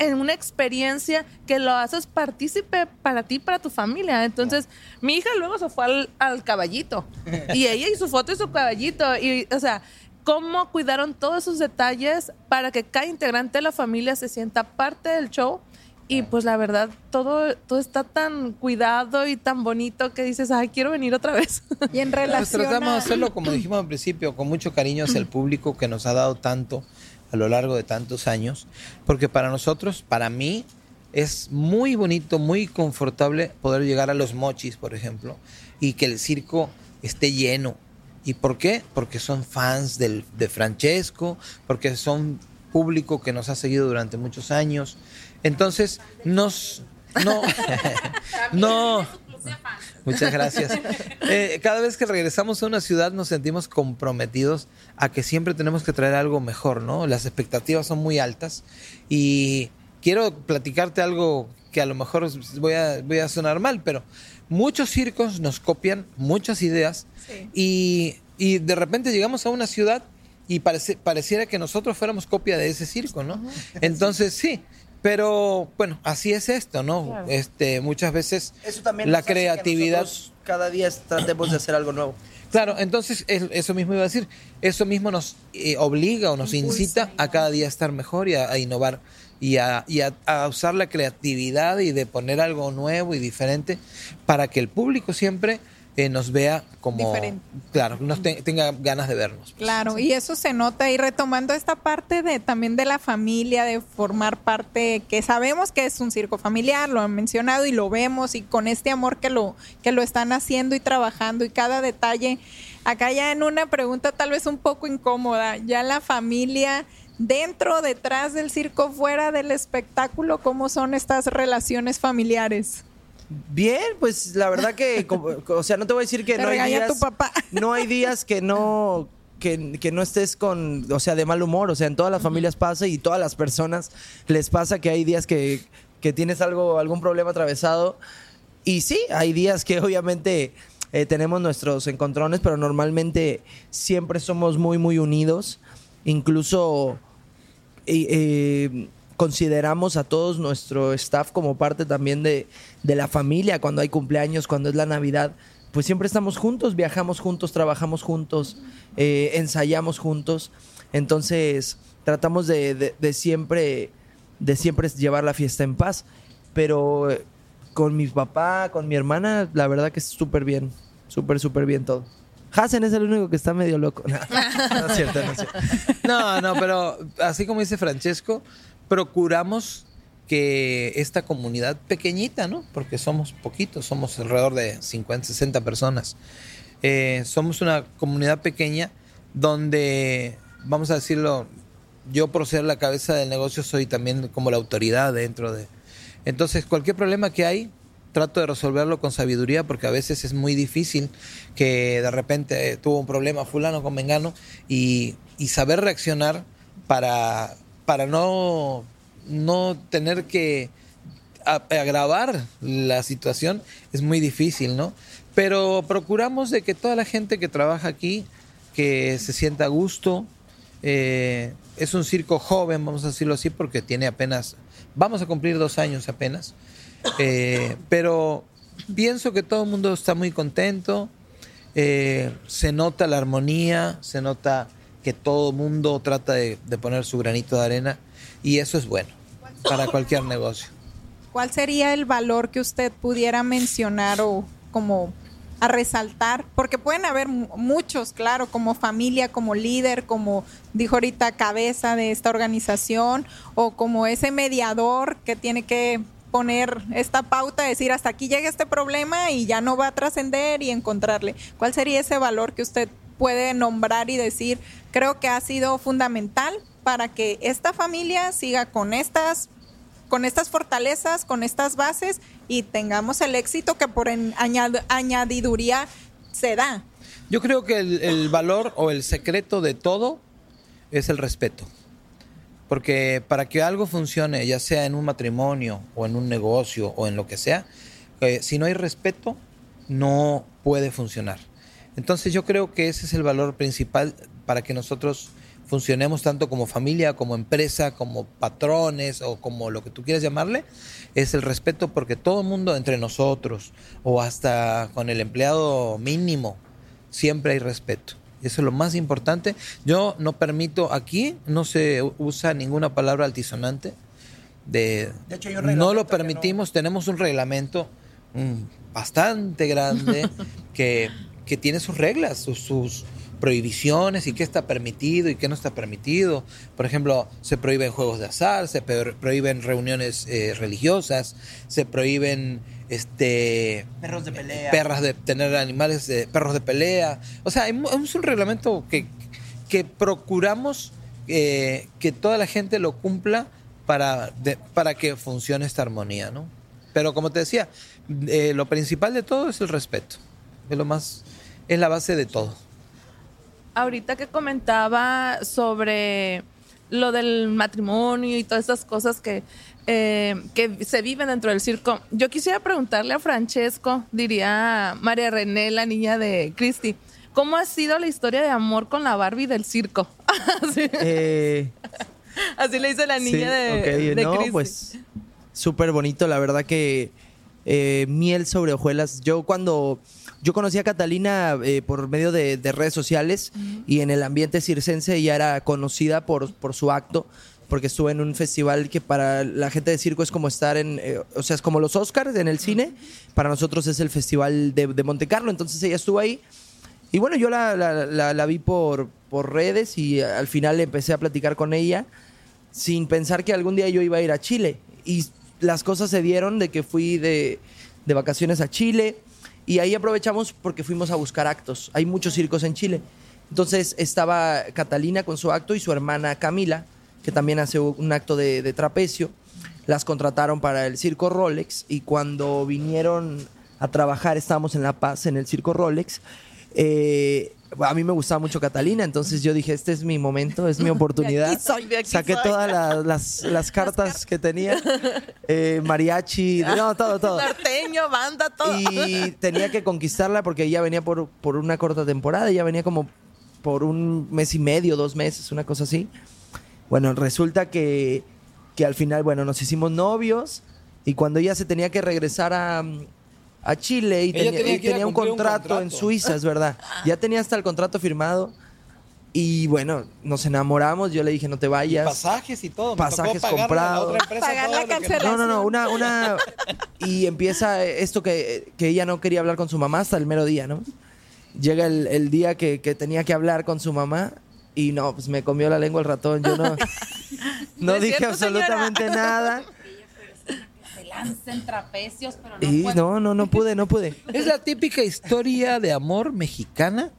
en una experiencia que lo haces partícipe para ti, para tu familia. Entonces, mi hija luego se fue al, al caballito y ella y su foto y su caballito. Y, o sea, cómo cuidaron todos esos detalles para que cada integrante de la familia se sienta parte del show. Y pues la verdad, todo, todo está tan cuidado y tan bonito que dices, ay, quiero venir otra vez. Y en Pues relación tratamos a- de hacerlo, como dijimos al principio, con mucho cariño hacia el público que nos ha dado tanto a lo largo de tantos años, porque para nosotros, para mí, es muy bonito, muy confortable poder llegar a los mochis, por ejemplo, y que el circo esté lleno. ¿Y por qué? Porque son fans del, de Francesco, porque son público que nos ha seguido durante muchos años. Entonces, nos... No, no, Muchas gracias. Eh, cada vez que regresamos a una ciudad nos sentimos comprometidos a que siempre tenemos que traer algo mejor, ¿no? Las expectativas son muy altas y quiero platicarte algo que a lo mejor voy a, voy a sonar mal, pero muchos circos nos copian muchas ideas y, y de repente llegamos a una ciudad y parece- pareciera que nosotros fuéramos copia de ese circo, ¿no? Entonces, sí. Pero bueno, así es esto, ¿no? Claro. Este, muchas veces Eso también la creatividad nosotros cada día tratemos de hacer algo nuevo. Claro, entonces es- eso mismo iba a decir, eso mismo nos eh, obliga o nos incita a cada día estar mejor y a, a innovar y, a, y a- a usar la creatividad y de poner algo nuevo y diferente para que el público siempre eh, nos vea como, Diferente. claro, nos te- tenga ganas de vernos. Claro, y eso se nota y retomando esta parte de también de la familia, de formar parte, que sabemos que es un circo familiar, lo han mencionado y lo vemos y con este amor que lo que lo están haciendo y trabajando y cada detalle. Acá ya en una pregunta tal vez un poco incómoda, ya la familia dentro, detrás del circo, fuera del espectáculo, ¿cómo son estas relaciones familiares? Bien, pues la verdad que, o sea, no te voy a decir que Te no hay días, tu papá. no hay días que no que, que no estés con, o sea, de mal humor, o sea, en todas las familias pasa y todas las personas les pasa que hay días que, que tienes algo, algún problema atravesado. Y sí, hay días que obviamente eh, tenemos nuestros encontrones, pero normalmente siempre somos muy, muy unidos, incluso eh, consideramos a todos nuestro staff como parte también de, de la familia cuando hay cumpleaños, cuando es la Navidad. Pues siempre estamos juntos, viajamos juntos, trabajamos juntos, eh, ensayamos juntos. Entonces tratamos de, de- siempre, de siempre llevar la fiesta en paz. Pero eh, con mi papá, con mi hermana, la verdad que es súper bien. Súper, súper bien todo. Hasen es el único que está medio loco. No, no es cierto, no es cierto. No, no, pero así como dice Francesco, procuramos que esta comunidad pequeñita, ¿no? Porque somos poquitos, somos alrededor de 50, 60 personas. Eh, somos una comunidad pequeña donde, vamos a decirlo, yo por ser la cabeza del negocio soy también como la autoridad dentro de... Entonces, cualquier problema que hay, trato de resolverlo con sabiduría porque a veces es muy difícil que de repente tuvo un problema fulano con mengano y saber reaccionar para, para no, no tener que agravar la situación es muy difícil, ¿no? Pero procuramos de que toda la gente que trabaja aquí, que se sienta a gusto, eh, es un circo joven, vamos a decirlo así, porque tiene apenas, vamos a cumplir dos años apenas, Eh, pero pienso que todo el mundo está muy contento, eh, se nota la armonía, se nota que todo mundo trata de, poner su granito de arena y eso es bueno para cualquier negocio. ¿Cuál sería el valor que usted pudiera mencionar o como a resaltar? Porque pueden haber mu- muchos, claro, como familia, como líder, como dijo ahorita, cabeza de esta organización o como ese mediador que tiene que poner esta pauta, decir hasta aquí llega este problema y ya no va a trascender y encontrarle. ¿Cuál sería ese valor que usted puede nombrar y decir, creo que ha sido fundamental para que esta familia siga con estas con estas fortalezas, con estas bases y tengamos el éxito que por añad- añadiduría se da. Yo creo que el, el valor o el secreto de todo es el respeto. Porque para que algo funcione, ya sea en un matrimonio o en un negocio o en lo que sea, eh, si no hay respeto, no puede funcionar. Entonces yo creo que ese es el valor principal para que nosotros funcionemos tanto como familia, como empresa, como patrones o como lo que tú quieras llamarle, es el respeto porque todo el mundo entre nosotros o hasta con el empleado mínimo, siempre hay respeto. Eso es lo más importante. Yo no permito, aquí no se usa ninguna palabra altisonante. De, De hecho, un no lo permitimos, tenemos un reglamento mm, bastante grande que, que tiene sus reglas, sus, sus prohibiciones y qué está permitido y qué no está permitido. Por ejemplo, se prohíben juegos de azar, se prohíben reuniones eh, religiosas, se prohíben este Perros de pelea. perras de tener animales de perros de pelea o sea es un reglamento que, que procuramos eh, que toda la gente lo cumpla para de- para que funcione esta armonía no pero como te decía eh, lo principal de todo es el respeto es lo más es la base de todo Ahorita que comentaba sobre lo del matrimonio y todas esas cosas que, eh, que se viven dentro del circo, yo quisiera preguntarle a Francesco, diría María René, la niña de Christy, ¿cómo ha sido la historia de amor con la Barbie del circo? así, Eh, así le dice la niña sí, de, ok, de no, Christy. pues súper bonito, la verdad que eh, miel sobre hojuelas. Yo cuando yo conocí a Catalina eh, por medio de, de redes sociales y en el ambiente circense ella era conocida por, por su acto porque estuvo en un festival que para la gente de circo es como estar en, eh, o sea, es como los Oscars en el cine, para nosotros es el festival de, de Monte Carlo, entonces ella estuvo ahí. Y bueno, yo la, la- la- la vi por, por redes y al final empecé a platicar con ella sin pensar que algún día yo iba a ir a Chile. Y las cosas se dieron de que fui de, de vacaciones a Chile y ahí aprovechamos porque fuimos a buscar actos. Hay muchos circos en Chile. Entonces estaba Catalina con su acto y su hermana Camila, que también hace un acto de, de trapecio. Las contrataron para el circo Rolex y cuando vinieron a trabajar, estábamos en La Paz, en el circo Rolex. eh, a mí me gustaba mucho Catalina, entonces yo dije, este es mi momento, es mi oportunidad. soy, Saqué soy. todas la- las, las cartas que tenía, eh, mariachi, no, todo, todo. Norteño, banda, todo. Y tenía que conquistarla porque ella venía por, por una corta temporada, ella venía como por un mes y medio, dos meses, una cosa así. Bueno, resulta que, que al final, bueno, nos hicimos novios y cuando ella se tenía que regresar a, a Chile y tenía, y un contrato, en. Suiza, es verdad. Ya tenía hasta el contrato firmado. Y bueno, nos enamoramos, yo le dije, no te Y vayas. pasajes y todo. Pasajes comprados. No, no, no, una, una... Y empieza esto que, que ella no quería hablar con su mamá hasta el mero día, ¿no? Llega el, el día que, que tenía que hablar con su mamá y no, pues me comió la lengua el ratón. Yo no, ¿No dije cierto, señora? absolutamente nada. Se lancen trapecios, pero no Y no, no, no pude, no pude. Es la típica historia de amor mexicana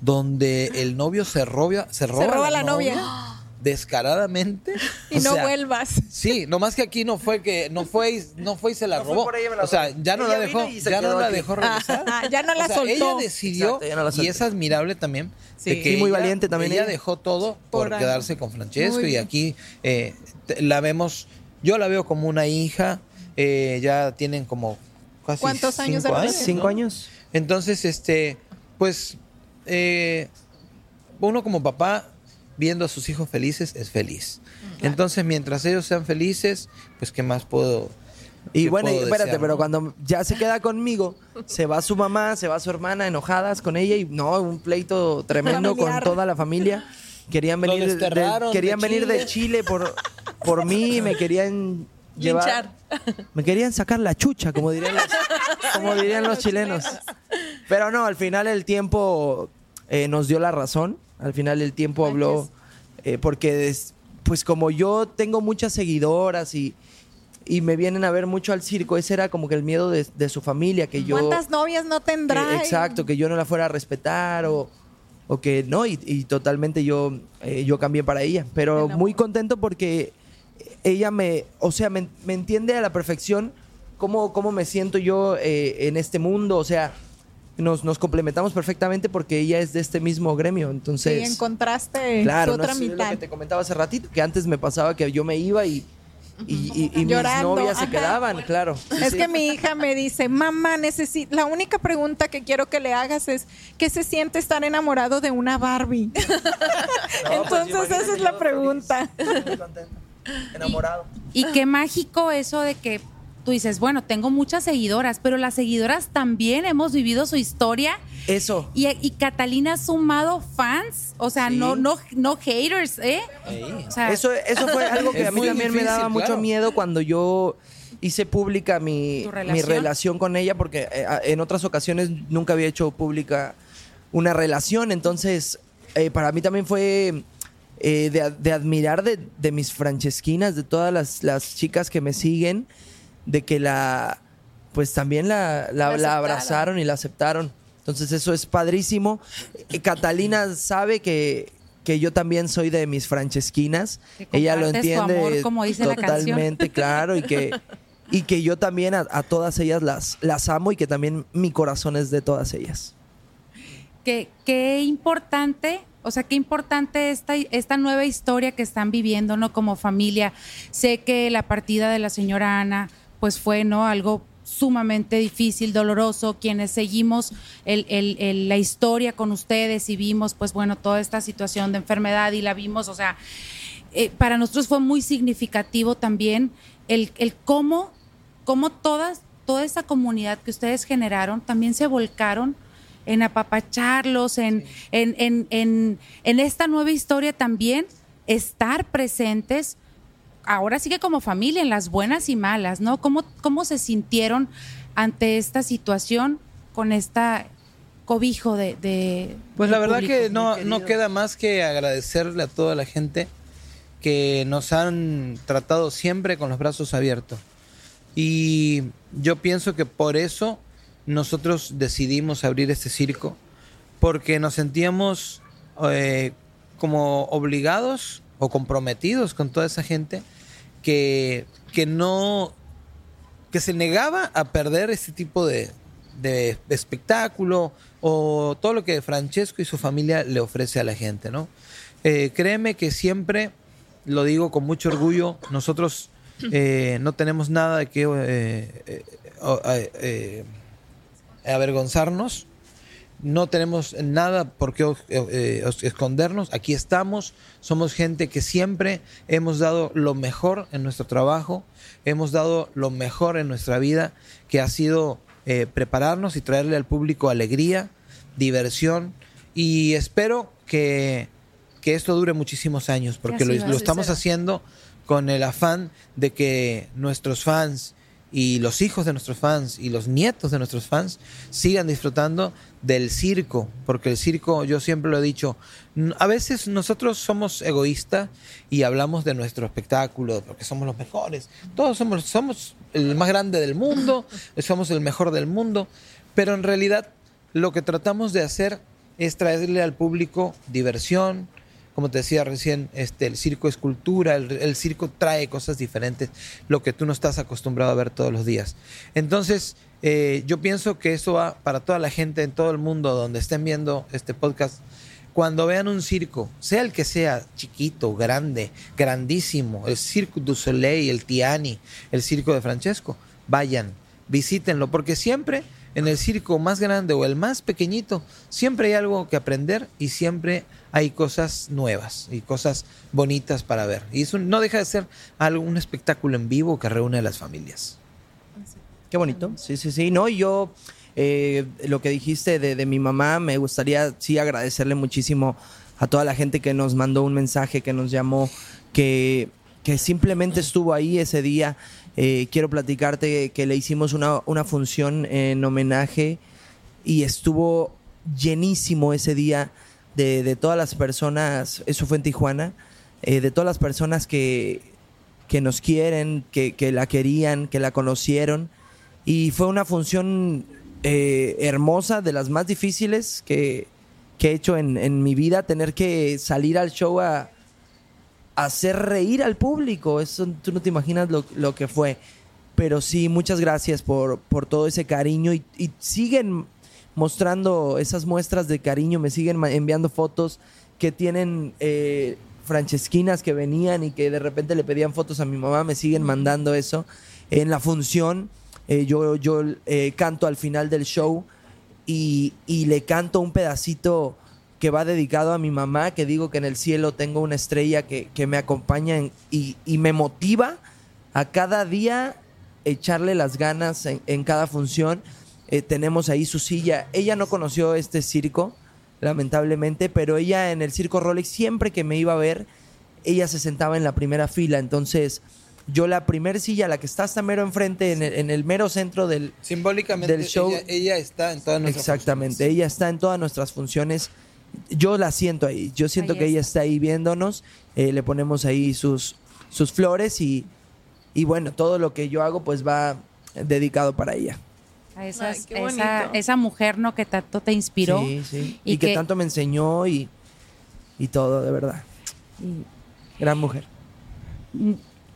donde el novio se roba, se roba, roba la novia. descaradamente. Y O no sea, vuelvas. Sí, nomás que aquí no fue que no fue y, no fue y se la No robó. la o sea, ya no Ella la dejó, y se ya no la aquí. dejó regresar. Ah, ya no la O sea, soltó. Ella decidió Exacto, ya no la y es admirable también Sí. de que Sí, muy ella- valiente también Ella ella. dejó todo por, quedarse con Francesco Muy y aquí eh, la vemos, yo la veo como una hija. Eh, ya tienen como casi ¿Cuántos años de cinco relación? Cinco años. Entonces, este, pues, eh, uno como papá, viendo a sus hijos felices, es feliz. Entonces, mientras ellos sean felices, pues, ¿qué más puedo? Y bueno, puedo espérate, desear, pero no? cuando ya se queda conmigo, se va su mamá, se va su hermana enojadas con ella y no, un pleito tremendo con toda la familia. Querían Lo venir, de, desterraron querían de venir de Chile. Chile por, por mí, me querían llevar, me querían sacar la chucha, como dirían los, como dirían los chilenos. Pero no, al final el tiempo eh, nos dio la razón. Al final el tiempo habló, eh, porque des- pues como yo tengo muchas seguidoras y, y me vienen a ver mucho al circo, ese era como que el miedo de, de su familia, que yo... ¿Cuántas novias no tendrá? que- exacto, que yo no la fuera a respetar o, o que no, y, y totalmente yo, eh, yo cambié para ella. Pero muy contento porque ella me, o sea, me, me entiende a la perfección cómo, cómo me siento yo eh, en este mundo, o sea, nos, nos complementamos perfectamente porque ella es de este mismo gremio, Sí, entonces... encontraste Claro, su no es lo que te comentaba hace ratito, que antes me pasaba que yo me iba y, y, y- y mis novias se quedaban, claro. Sí, Es sí. que mi hija me dice, mamá, necesito. La única pregunta que quiero que le hagas es: ¿qué se siente estar enamorado de una Barbie? No, pues, Entonces, esa es la pregunta. feliz, muy contento, enamorado. Y qué mágico eso de que tú dices, bueno, tengo muchas seguidoras, pero las seguidoras también hemos vivido su historia Eso. y, y Catalina ha sumado fans, o sea, Sí. no, no, no haters, ¿eh? Ey. O sea, Eso, eso fue algo que a mí también me daba mucho miedo cuando yo hice pública mi, ¿Tu mi relación? relación con ella, porque eh, a- en otras ocasiones nunca había hecho pública una relación. Entonces, eh, para mí también fue eh, de, de admirar de, de mis francesquinas, de todas las, las chicas que me siguen, de que la, pues también la, la- La la abrazaron y la aceptaron. Entonces eso es padrísimo. Eh, Catalina sabe que, que yo también soy de mis francesquinas. Ella lo entiende amor, como dice la totalmente, claro, y que, y que yo también a, a todas ellas las, las amo y que también mi corazón es de todas ellas. qué, qué importante, o sea, qué importante esta, esta nueva historia que están viviendo, ¿no? Como familia. Sé que la partida de la señora Ana, pues fue, ¿no? Algo sumamente difícil, doloroso, quienes seguimos la historia con ustedes y vimos, pues bueno, toda esta situación de enfermedad y la vimos, o sea, eh, para nosotros fue muy significativo también el, el cómo, cómo todas, toda esa comunidad que ustedes generaron también se volcaron en apapacharlos, en, en, en, en, en esta nueva historia también, estar presentes, ahora sí que como familia, en las buenas y malas, ¿no? ¿Cómo, cómo se sintieron ante esta situación con esta cobijo de... de- Pues la verdad público? que no, no queda más que agradecerle a toda la gente que nos han tratado siempre con los brazos abiertos. Y yo pienso que por eso nosotros decidimos abrir este circo, porque nos sentíamos eh, como obligados o comprometidos con toda esa gente que, que no que se negaba a perder este tipo de, de espectáculo o todo lo que Francesco y su familia le ofrece a la gente, ¿no? Eh, créeme que siempre, lo digo con mucho orgullo, nosotros eh, no tenemos nada de que eh, eh, o- eh, eh, avergonzarnos, no tenemos nada por qué eh, eh, escondernos. Aquí estamos. Somos gente que siempre hemos dado lo mejor en nuestro trabajo. Hemos dado lo mejor en nuestra vida, que ha sido eh, prepararnos y traerle al público alegría, diversión. Y espero que, que esto dure muchísimos años, porque así lo, estamos haciendo con el afán de que nuestros fans y los hijos de nuestros fans y los nietos de nuestros fans sigan disfrutando del circo, porque el circo, yo siempre lo he dicho, a veces nosotros somos egoístas y hablamos de nuestro espectáculo, porque somos los mejores, todos somos, somos el más grande del mundo, somos el mejor del mundo, pero en realidad lo que tratamos de hacer es traerle al público diversión, como te decía recién, este, el circo es cultura, el, circo trae cosas diferentes, lo que tú no estás acostumbrado a ver todos los días. Entonces, eh, yo pienso que eso va para toda la gente en todo el mundo donde estén viendo este podcast. Cuando vean un circo, sea el que sea, chiquito, grande, grandísimo, el Circo du Soleil, el Tiani, el circo de Francesco, vayan, visítenlo, porque siempre en el circo más grande o el más pequeñito, siempre hay algo que aprender y siempre hay cosas nuevas y cosas bonitas para ver. Y eso no deja de ser algo, un espectáculo en vivo que reúne a las familias. Qué bonito. Sí, sí, sí. No, yo, eh, lo que dijiste de, de mi mamá, me gustaría sí agradecerle muchísimo a toda la gente que nos mandó un mensaje, que nos llamó, que, que simplemente estuvo ahí ese día. Eh, quiero platicarte que le hicimos una, una función en homenaje y estuvo llenísimo ese día de, de todas las personas, eso fue en Tijuana, eh, de todas las personas que, que nos quieren, que, que la querían, que la conocieron. Y fue una función eh, hermosa, de las más difíciles que, que he hecho en, en mi vida, tener que salir al show a, hacer reír al público. Eso tú no te imaginas lo, lo que fue. Pero sí, muchas gracias por, por todo ese cariño y siguen mostrando esas muestras de cariño, me siguen enviando fotos que tienen eh, francesquinas que venían y que de repente le pedían fotos a mi mamá, me siguen mandando eso. En la función, eh, yo, yo eh, canto al final del show y, y le canto un pedacito que va dedicado a mi mamá, que digo que en el cielo tengo una estrella que, que me acompaña en- y, y me motiva a cada día echarle las ganas en, en cada función. Eh, tenemos ahí su silla. Ella no conoció este circo, lamentablemente, pero ella en el circo Rolex, siempre que me iba a ver, ella se sentaba en la primera fila. Entonces, yo la primer silla, la que está hasta mero enfrente, en el, en el mero centro del, Simbólicamente, Del show. ella, ella está en todas nuestras Exactamente, funciones. ella está en todas nuestras funciones. Yo la siento ahí, yo siento Ahí que ella está. está ahí viéndonos, eh, le ponemos ahí sus, sus flores y, y bueno, todo lo que yo hago pues va dedicado para ella. A esas- Ay, qué esa, esa mujer, ¿no? Que tanto te inspiró. Sí, sí. Y, Y que, que- tanto me enseñó y, y todo, de verdad. Gran mujer.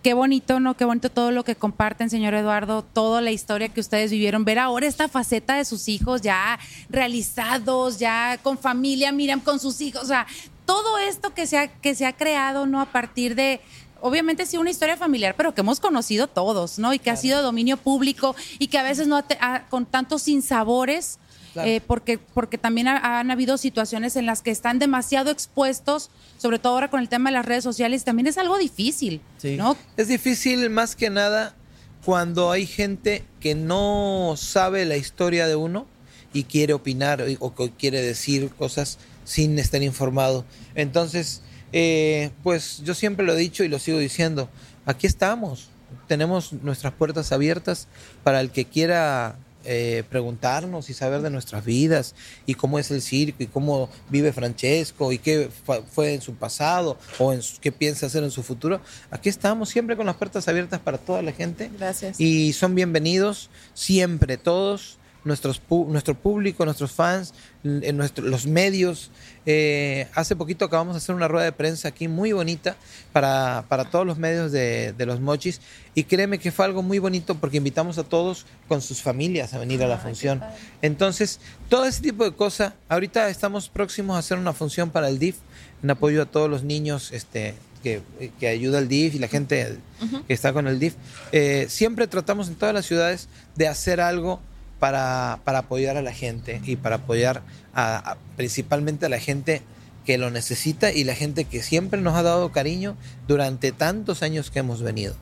Qué bonito, ¿no? Qué bonito todo lo que comparten, señor Eduardo, toda la historia que ustedes vivieron. Ver ahora esta faceta de sus hijos ya realizados, ya con familia, Miriam con sus hijos. O sea, todo esto que se ha, que se ha creado, ¿no? A partir de, obviamente sí, una historia familiar, pero que hemos conocido todos, ¿no? Y que ha sido dominio público y que a veces no ha ha- con tantos sinsabores. Claro. eh, porque, porque también ha- han habido situaciones en las que están demasiado expuestos, sobre todo ahora con el tema de las redes sociales, también es algo difícil, Sí. ¿no? Es difícil más que nada cuando hay gente que no sabe la historia de uno y quiere opinar o, o quiere decir cosas sin estar informado. Entonces, eh, pues yo siempre lo he dicho y lo sigo diciendo, aquí estamos, tenemos nuestras puertas abiertas para el que quiera eh, preguntarnos y saber de nuestras vidas y cómo es el circo y cómo vive Francesco y qué fue en su pasado o en su- qué piensa hacer en su futuro. Aquí estamos siempre con las puertas abiertas para toda la gente Gracias. y son bienvenidos siempre todos. Nuestros pu- nuestro público, nuestros fans, en nuestro- los medios. Eh, hace poquito acabamos de hacer una rueda de prensa aquí muy bonita para, para todos los medios de, de los mochis y créeme que fue algo muy bonito porque invitamos a todos con sus familias a venir a la función. Entonces, todo ese tipo de cosas, ahorita estamos próximos a hacer una función para el DIF en apoyo a todos los niños este, que, que ayuda el DIF y la gente que está con el DIF. Eh, siempre tratamos en todas las ciudades de hacer algo para, para apoyar a la gente y para apoyar a, principalmente a la gente que lo necesita y la gente que siempre nos ha dado cariño durante tantos años que hemos venido.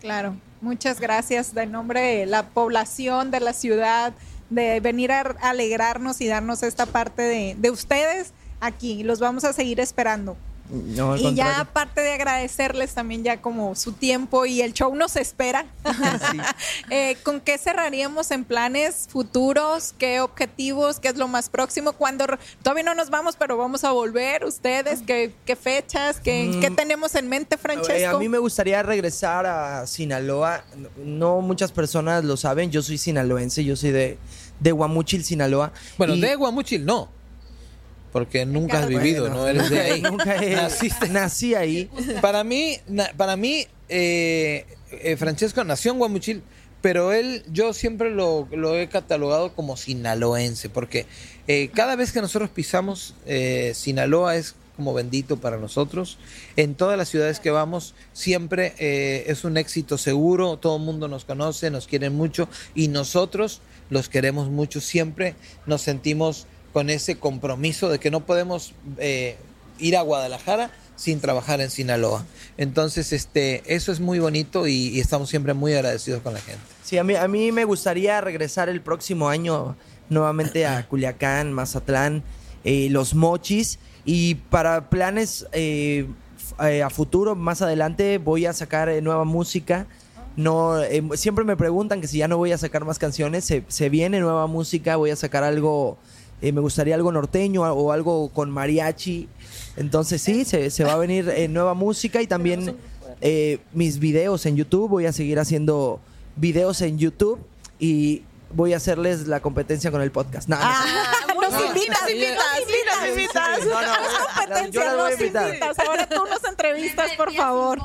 Claro, muchas gracias de nombre de la población, de la ciudad, de venir a alegrarnos y darnos esta parte de, de ustedes. aquí. Los vamos a seguir esperando. No, y ya aparte de agradecerles también ya como su tiempo y el show nos espera, eh, ¿con qué cerraríamos en planes futuros? ¿Qué objetivos? ¿Qué es lo más próximo? Cuando todavía no nos vamos, pero vamos a volver, ustedes, ¿qué, qué fechas? ¿Qué, Mm. qué tenemos en mente, Francesco? Eh, a mí me gustaría regresar a Sinaloa. No muchas personas lo saben. Yo soy sinaloense. Yo soy de, de Guamuchil, Sinaloa. Bueno, Y- de Guamuchil no. Porque nunca has vivido, ¿no? Eres de ahí. Nunca he- Naciste. Nací ahí. Para mí, na- para mí, eh, eh, Francesco nació en Guamuchil, pero él, yo siempre lo, lo he catalogado como sinaloense, porque eh, cada vez que nosotros pisamos eh, Sinaloa es como bendito para nosotros. En todas las ciudades que vamos, siempre es un éxito seguro, todo el mundo nos conoce, nos quiere mucho y nosotros los queremos mucho. Siempre nos sentimos con ese compromiso de que no podemos eh, ir a Guadalajara sin trabajar en Sinaloa. Entonces, este, eso es muy bonito y, y estamos siempre muy agradecidos con la gente. Sí, a mí, a mí me gustaría regresar el próximo año nuevamente a Culiacán, Mazatlán, eh, Los Mochis. Y para planes eh, a futuro, más adelante, voy a sacar nueva música. No, eh, siempre me preguntan que si ya no voy a sacar más canciones. Se, se viene nueva música, voy a sacar algo. Eh, me gustaría algo norteño o algo con mariachi. Entonces sí, se, se va a venir eh, nueva música y también eh, mis videos en YouTube. Voy a seguir haciendo videos en YouTube y voy a hacerles la competencia con el podcast. No, no sé. Ah, nos no, invitas, sí, invitas, sí, invitas, invitas. No, no, Haz yo competencia, la voy a nos invitar. invitas. Ahora tú nos entrevistas, por favor.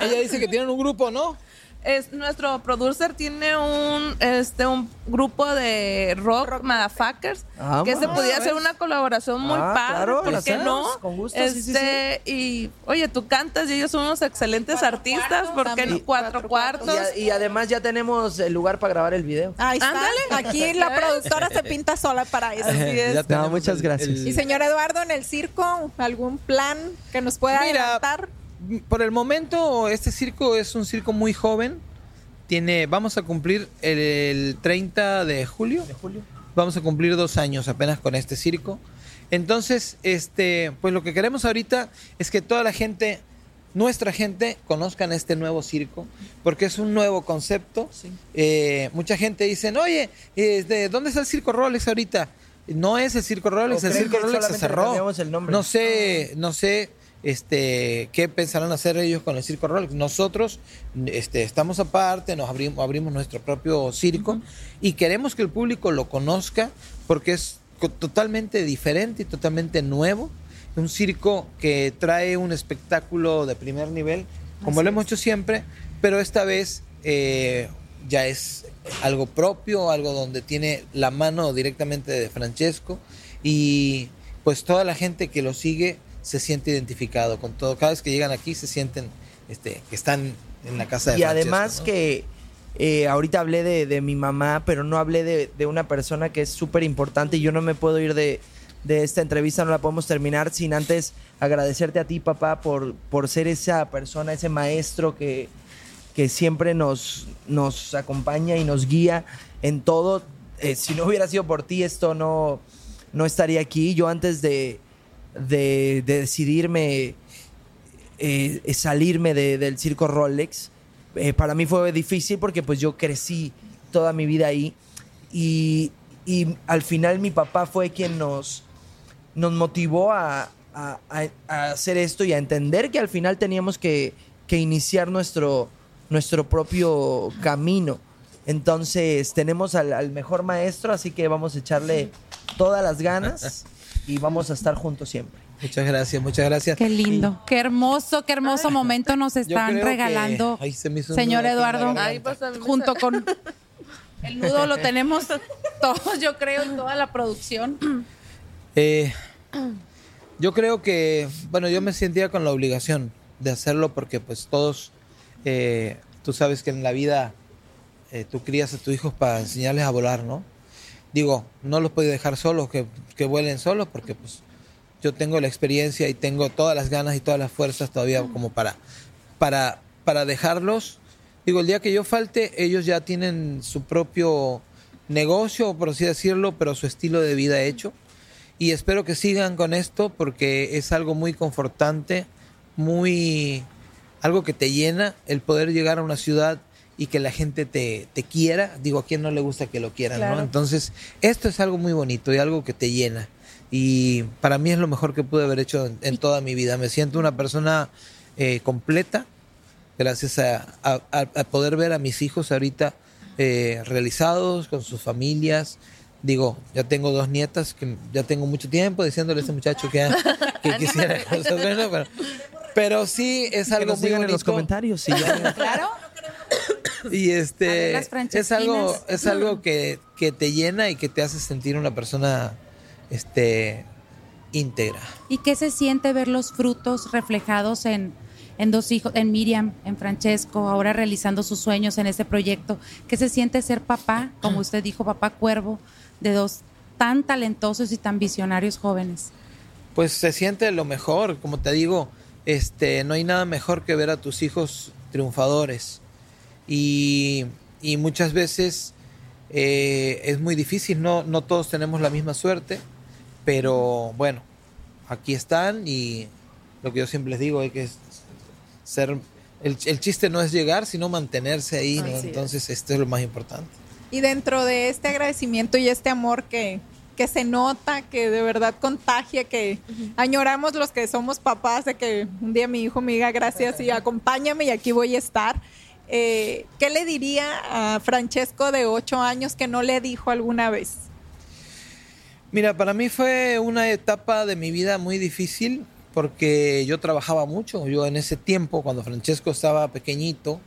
Ella dice que tienen un grupo, ¿no? Es, nuestro producer tiene un este un grupo de rock, motherfuckers Ah, que se podía hacer una colaboración muy Ah, padre claro, ¿por la qué no? con gusto, sí, sí, este y oye tú cantas y ellos son unos excelentes artistas porque no? cuatro cuartos Y, además ya tenemos el lugar para grabar el video. Ahí está. Ándale. Aquí la productora se pinta sola para eso. Es. Ya No, muchas gracias. Y señor Eduardo, en el circo, ¿algún plan que nos pueda Mira, adelantar? Por el momento, este circo es un circo muy joven. Tiene, vamos a cumplir el, el 30 de julio. Vamos a cumplir dos años apenas con este circo. Entonces, este, pues lo que queremos ahorita es que toda la gente, nuestra gente, conozcan este nuevo circo, porque es un nuevo concepto. Eh, mucha gente dice, oye, este, ¿dónde está el circo Rolex ahorita? No es el circo Rolex, ¿O el circo Rolex se cerró. el nombre? No sé, no sé este, qué pensarán hacer ellos con el circo Rolex. Nosotros este, estamos aparte, nos abrimos, abrimos nuestro propio circo y queremos que el público lo conozca porque es totalmente diferente y totalmente nuevo. Un circo que trae un espectáculo de primer nivel, como lo hemos hecho siempre, pero esta vez eh, ya es algo propio, algo donde tiene la mano directamente de Francesco y pues toda la gente que lo sigue se siente identificado con todo. Cada vez que llegan aquí se sienten este, que están en la casa de Y además ¿no? que eh, ahorita hablé de, de mi mamá, pero no hablé de, de una persona que es súper importante y yo no me puedo ir de, de esta entrevista, no la podemos terminar sin antes agradecerte a ti, papá, por, por ser esa persona, ese maestro que, que siempre nos, nos acompaña y nos guía en todo. Eh, si no hubiera sido por ti, esto no, no estaría aquí. Yo antes de, de, de decidirme eh, eh, salirme de- del circo Rolex, eh, para mí fue difícil porque pues yo crecí toda mi vida ahí y, y al final mi papá fue quien nos, nos motivó a- a- a hacer esto y a entender que al final teníamos que, que iniciar nuestro, nuestro propio camino. Entonces tenemos al, al mejor maestro, así que vamos a echarle todas las ganas y vamos a estar juntos siempre. Muchas gracias, muchas gracias. Qué lindo, qué hermoso, qué hermoso momento nos están que- regalando, Ay, se me hizo un señor Eduardo. Ay, pues, junto con el nudo lo tenemos todos, yo creo, en toda la producción. Eh, yo creo que, bueno, yo me sentía con la obligación de hacerlo porque pues todos, eh, tú sabes que en la vida eh, tú crías a tus hijos para enseñarles a volar, ¿no? Digo, no los puedo dejar solos, que, que vuelen solos porque pues yo tengo la experiencia y tengo todas las ganas y todas las fuerzas todavía como para, para, para dejarlos. Digo, el día que yo falte, ellos ya tienen su propio negocio, por así decirlo, pero su estilo de vida hecho Y espero que sigan con esto porque es algo muy confortante, muy algo que te llena el poder llegar a una ciudad y que la gente te, te quiera. Digo, a quién no le gusta que lo quieran, Claro. ¿no? Entonces, esto es algo muy bonito y algo que te llena. Y para mí es lo mejor que pude haber hecho en, en toda mi vida. Me siento una persona eh, completa gracias a, a- a- poder ver a mis hijos ahorita eh, realizados con sus familias. Digo, ya tengo dos nietas que ya tengo mucho tiempo diciéndole a ese muchacho que, que quisiera cosas buenas, pero, pero sí es Que algo nos muy digan bonito. en los comentarios. y ya- Claro. Y este es algo, es algo que, que te llena y que te hace sentir una persona este íntegra. ¿Y qué se siente ver los frutos reflejados en, en dos hijos, en Miriam, en Francesco, ahora realizando sus sueños en este proyecto? ¿Qué se siente ser papá, como usted dijo, papá cuervo, de dos tan talentosos y tan visionarios jóvenes? Pues se siente lo mejor, como te digo, este, no hay nada mejor que ver a tus hijos triunfadores. Y, y muchas veces eh, es muy difícil, no, no todos tenemos la misma suerte, pero bueno, aquí están y lo que yo siempre les digo es que ser, el, el chiste no es llegar, sino mantenerse ahí, ¿no? Entonces esto es lo más importante. Y dentro de este agradecimiento y este amor que, que se nota, que de verdad contagia, que añoramos los que somos papás, de que un día mi hijo me diga gracias y acompáñame y aquí voy a estar. Eh, ¿Qué le diría a Francesco de ocho años que no le dijo alguna vez? Mira, para mí fue una etapa de mi vida muy difícil porque yo trabajaba mucho. Yo en ese tiempo, cuando Francesco estaba pequeñito,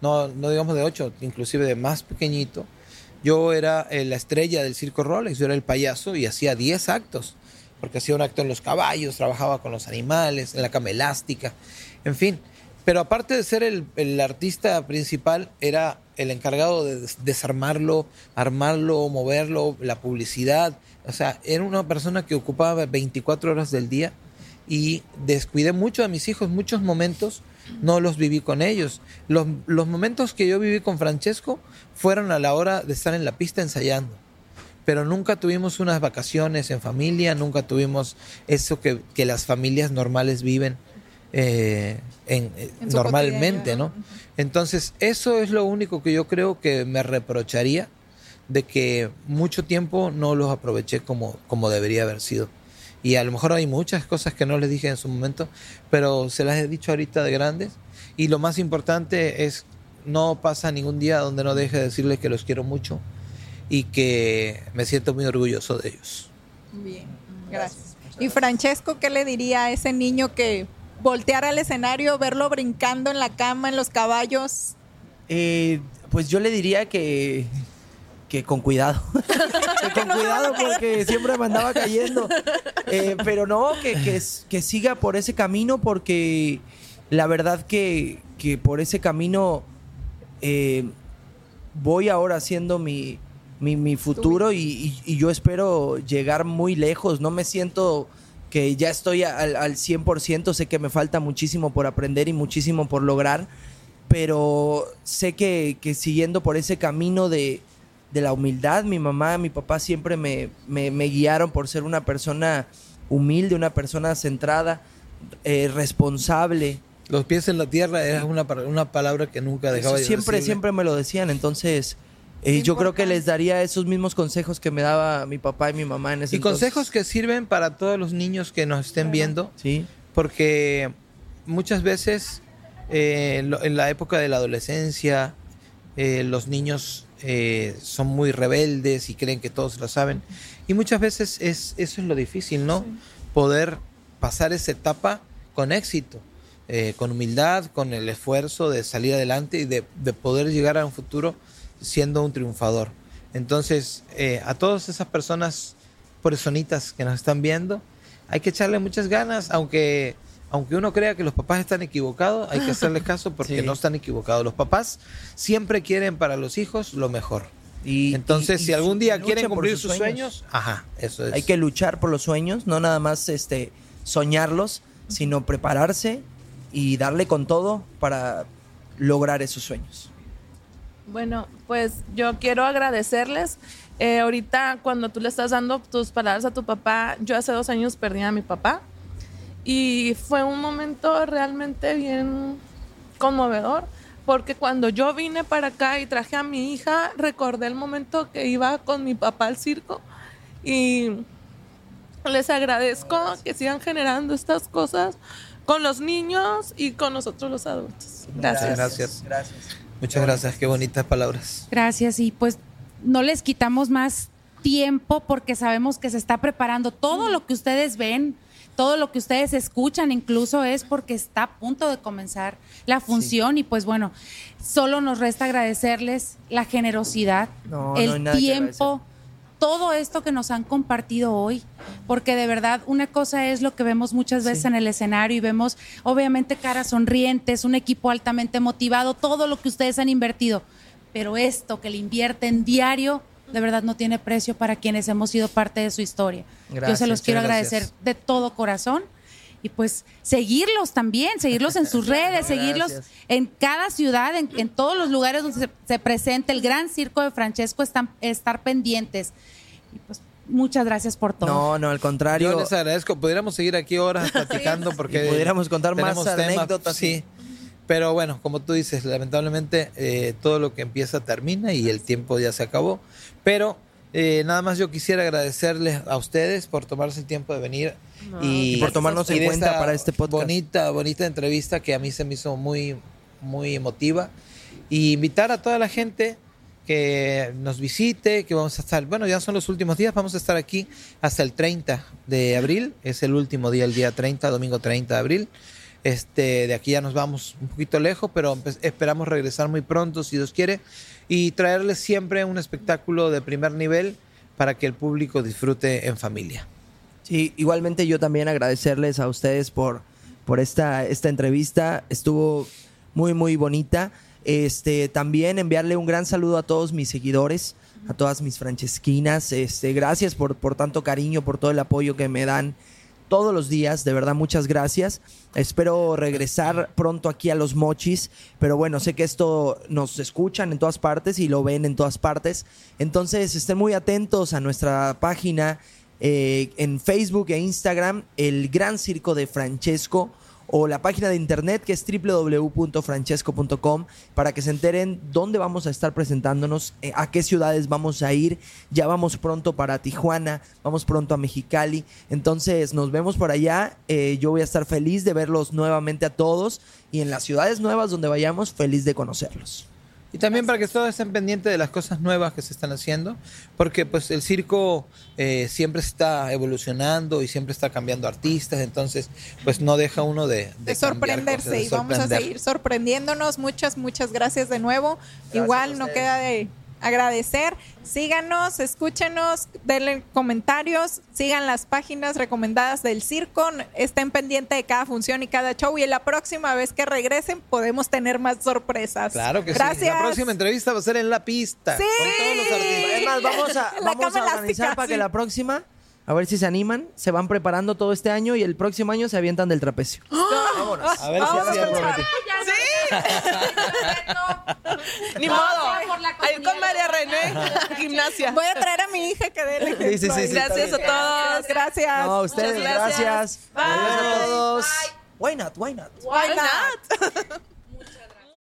no, no digamos de 8, inclusive de más pequeñito, yo era eh, la estrella del circo Rolex, yo era el payaso y hacía 10 actos, porque hacía un acto en los caballos, trabajaba con los animales, en la cama elástica, en fin. Pero aparte de ser el, artista principal, era el encargado de des- desarmarlo, armarlo, moverlo, la publicidad. O sea, era una persona que ocupaba 24 horas del día y descuidé mucho a mis hijos, muchos momentos no los viví con ellos. Los, momentos que yo viví con Francesco fueron a la hora de estar en la pista ensayando. Pero nunca tuvimos unas vacaciones en familia, nunca tuvimos eso que las familias normales viven eh, en- eh, En normalmente. ¿no? Entonces, eso es lo único que yo creo que me reprocharía de que mucho tiempo no los aproveché como, como debería haber sido. Y a lo mejor hay muchas cosas que no les dije en su momento, pero se las he dicho ahorita de grandes. Y lo más importante es, no pasa ningún día donde no deje de decirles que los quiero mucho y que me siento muy orgulloso de ellos. Bien, gracias. ¿Y Francesco qué le diría a ese niño que volteara al escenario, verlo brincando en la cama, en los caballos? Eh, pues yo le diría que, que con cuidado. que con cuidado porque siempre me andaba cayendo. Eh, pero no, que, que, siga por ese camino porque la verdad que, que por ese camino eh, voy ahora haciendo mi, mi, mi futuro y, y- y yo espero llegar muy lejos. No me siento que ya estoy al, al 100%, sé que me falta muchísimo por aprender y muchísimo por lograr, pero sé que, que siguiendo por ese camino de, de la humildad, mi mamá, mi papá siempre me, me- me guiaron por ser una persona humilde, una persona centrada, eh, responsable. Los pies en la tierra es una, una palabra que nunca dejaba Eso de siempre, siempre me lo decían. Entonces, Qué yo creo que les daría esos mismos consejos que me daba mi papá y mi mamá en ese Y consejos que sirven para todos los niños que nos estén viendo, Sí. porque muchas veces eh, lo- en la época de la adolescencia eh, los niños eh, son muy rebeldes y creen que todos lo saben. Y muchas veces es, eso es lo difícil, ¿no? Poder pasar esa etapa con éxito, eh, con humildad, con el esfuerzo de salir adelante y de, de poder llegar a un futuro siendo un triunfador. Entonces, eh, a todas esas personas personitas que nos están viendo, hay que echarle muchas ganas, aunque, aunque uno crea que los papás están equivocados, hay que hacerles caso porque Sí. no están equivocados. Los papás siempre quieren para los hijos lo mejor. Y, Entonces, y- si algún día quieren cumplir sus sueños, sueños. ajá, eso es. Hay que luchar por los sueños, no nada más este, soñarlos, sino prepararse y darle con todo para lograr esos sueños. Bueno, pues yo quiero agradecerles. Eh, ahorita cuando tú le estás dando tus palabras a tu papá, yo hace dos años perdí a mi papá y fue un momento realmente bien conmovedor porque cuando yo vine para acá y traje a mi hija, recordé el momento que iba con mi papá al circo y les agradezco que sigan generando estas cosas con los niños y con nosotros los adultos. Gracias. Gracias. Muchas gracias, qué bonitas palabras. Gracias y pues no les quitamos más tiempo porque sabemos que se está preparando todo lo que ustedes ven, todo lo que ustedes escuchan incluso es porque está a punto de comenzar la función y pues bueno, solo nos resta agradecerles la generosidad, No, no el que tiempo, todo esto que nos han compartido hoy, porque de verdad una cosa es lo que vemos muchas veces en el escenario y vemos obviamente caras sonrientes, un equipo altamente motivado, todo lo que ustedes han invertido, pero esto que le invierten diario, de verdad no tiene precio para quienes hemos sido parte de su historia. Yo se los quiero agradecer gracias. de todo corazón. Y pues seguirlos también, seguirlos en sus redes, seguirlos en cada ciudad, en, en todos los lugares donde se, se presente el gran circo de Francesco, están, estar pendientes. Y pues muchas gracias por todo. No, no, al contrario. Yo les agradezco. Pudiéramos seguir aquí horas platicando porque Y pudiéramos contar más anécdotas. Sí. Pero bueno, como tú dices, lamentablemente eh, todo lo que empieza termina y el tiempo ya se acabó. Pero eh, nada más yo quisiera agradecerles a ustedes por tomarse el tiempo de venir y, Y por tomarnos en cuenta para este podcast. Bonita, bonita entrevista que a mí se me hizo muy, muy emotiva. Y invitar a toda la gente que nos visite, que vamos a estar, bueno, ya son los últimos días, vamos a estar aquí hasta el 30 de abril, es el último día, el día 30, domingo 30 de abril. Este, de aquí ya nos vamos un poquito lejos, pero empe- esperamos regresar muy pronto, si Dios quiere, y traerles siempre un espectáculo de primer nivel para que el público disfrute en familia. Sí, igualmente yo también agradecerles a ustedes por, por esta, esta entrevista. Estuvo muy, muy bonita. Este, también enviarle un gran saludo a todos mis seguidores, a todas mis francesquinas. Este, gracias por, por tanto cariño, por todo el apoyo que me dan todos los días. De verdad, muchas gracias. Espero regresar pronto aquí a los mochis. Pero bueno, sé que esto nos escuchan en todas partes y lo ven en todas partes. Entonces, estén muy atentos a nuestra página eh, en Facebook e Instagram, el Gran Circo de Francesco o la página de internet que es www.francesco.com para que se enteren dónde vamos a estar presentándonos, eh, a qué ciudades vamos a ir. Ya vamos pronto para Tijuana, vamos pronto a Mexicali. Entonces nos vemos por allá. Eh, yo voy a estar feliz de verlos nuevamente a todos y en las ciudades nuevas donde vayamos, feliz de conocerlos. Y también para que todos estén pendientes de las cosas nuevas que se están haciendo, porque pues el circo eh, siempre está evolucionando y siempre está cambiando artistas, entonces pues no deja uno de, de de sorprenderse cosas, de y vamos a seguir sorprendiéndonos. Muchas, muchas gracias de nuevo. Igual no queda de agradecer. Síganos, escúchenos, denle comentarios, sigan las páginas recomendadas del circo, estén pendientes de cada función y cada show y en la próxima vez que regresen podemos tener más sorpresas. Claro que Gracias. sí. La próxima entrevista va a ser en la pista. Sí. Con todos los artistas. Es más, vamos a, La vamos a organizar elástica, para sí. que la próxima, a ver si se animan, se van preparando todo este año y el próximo año se avientan del trapecio. Vámonos. A ver si así escuchar. Ni modo. A ir con María René gimnasia. Voy a traer a mi hija que dé el ejemplo Sí, sí, sí, sí, Gracias a todos. Gracias. No, a ustedes, Muchas gracias. gracias. Bye. Adiós a todos. Why not? Why not? Why not?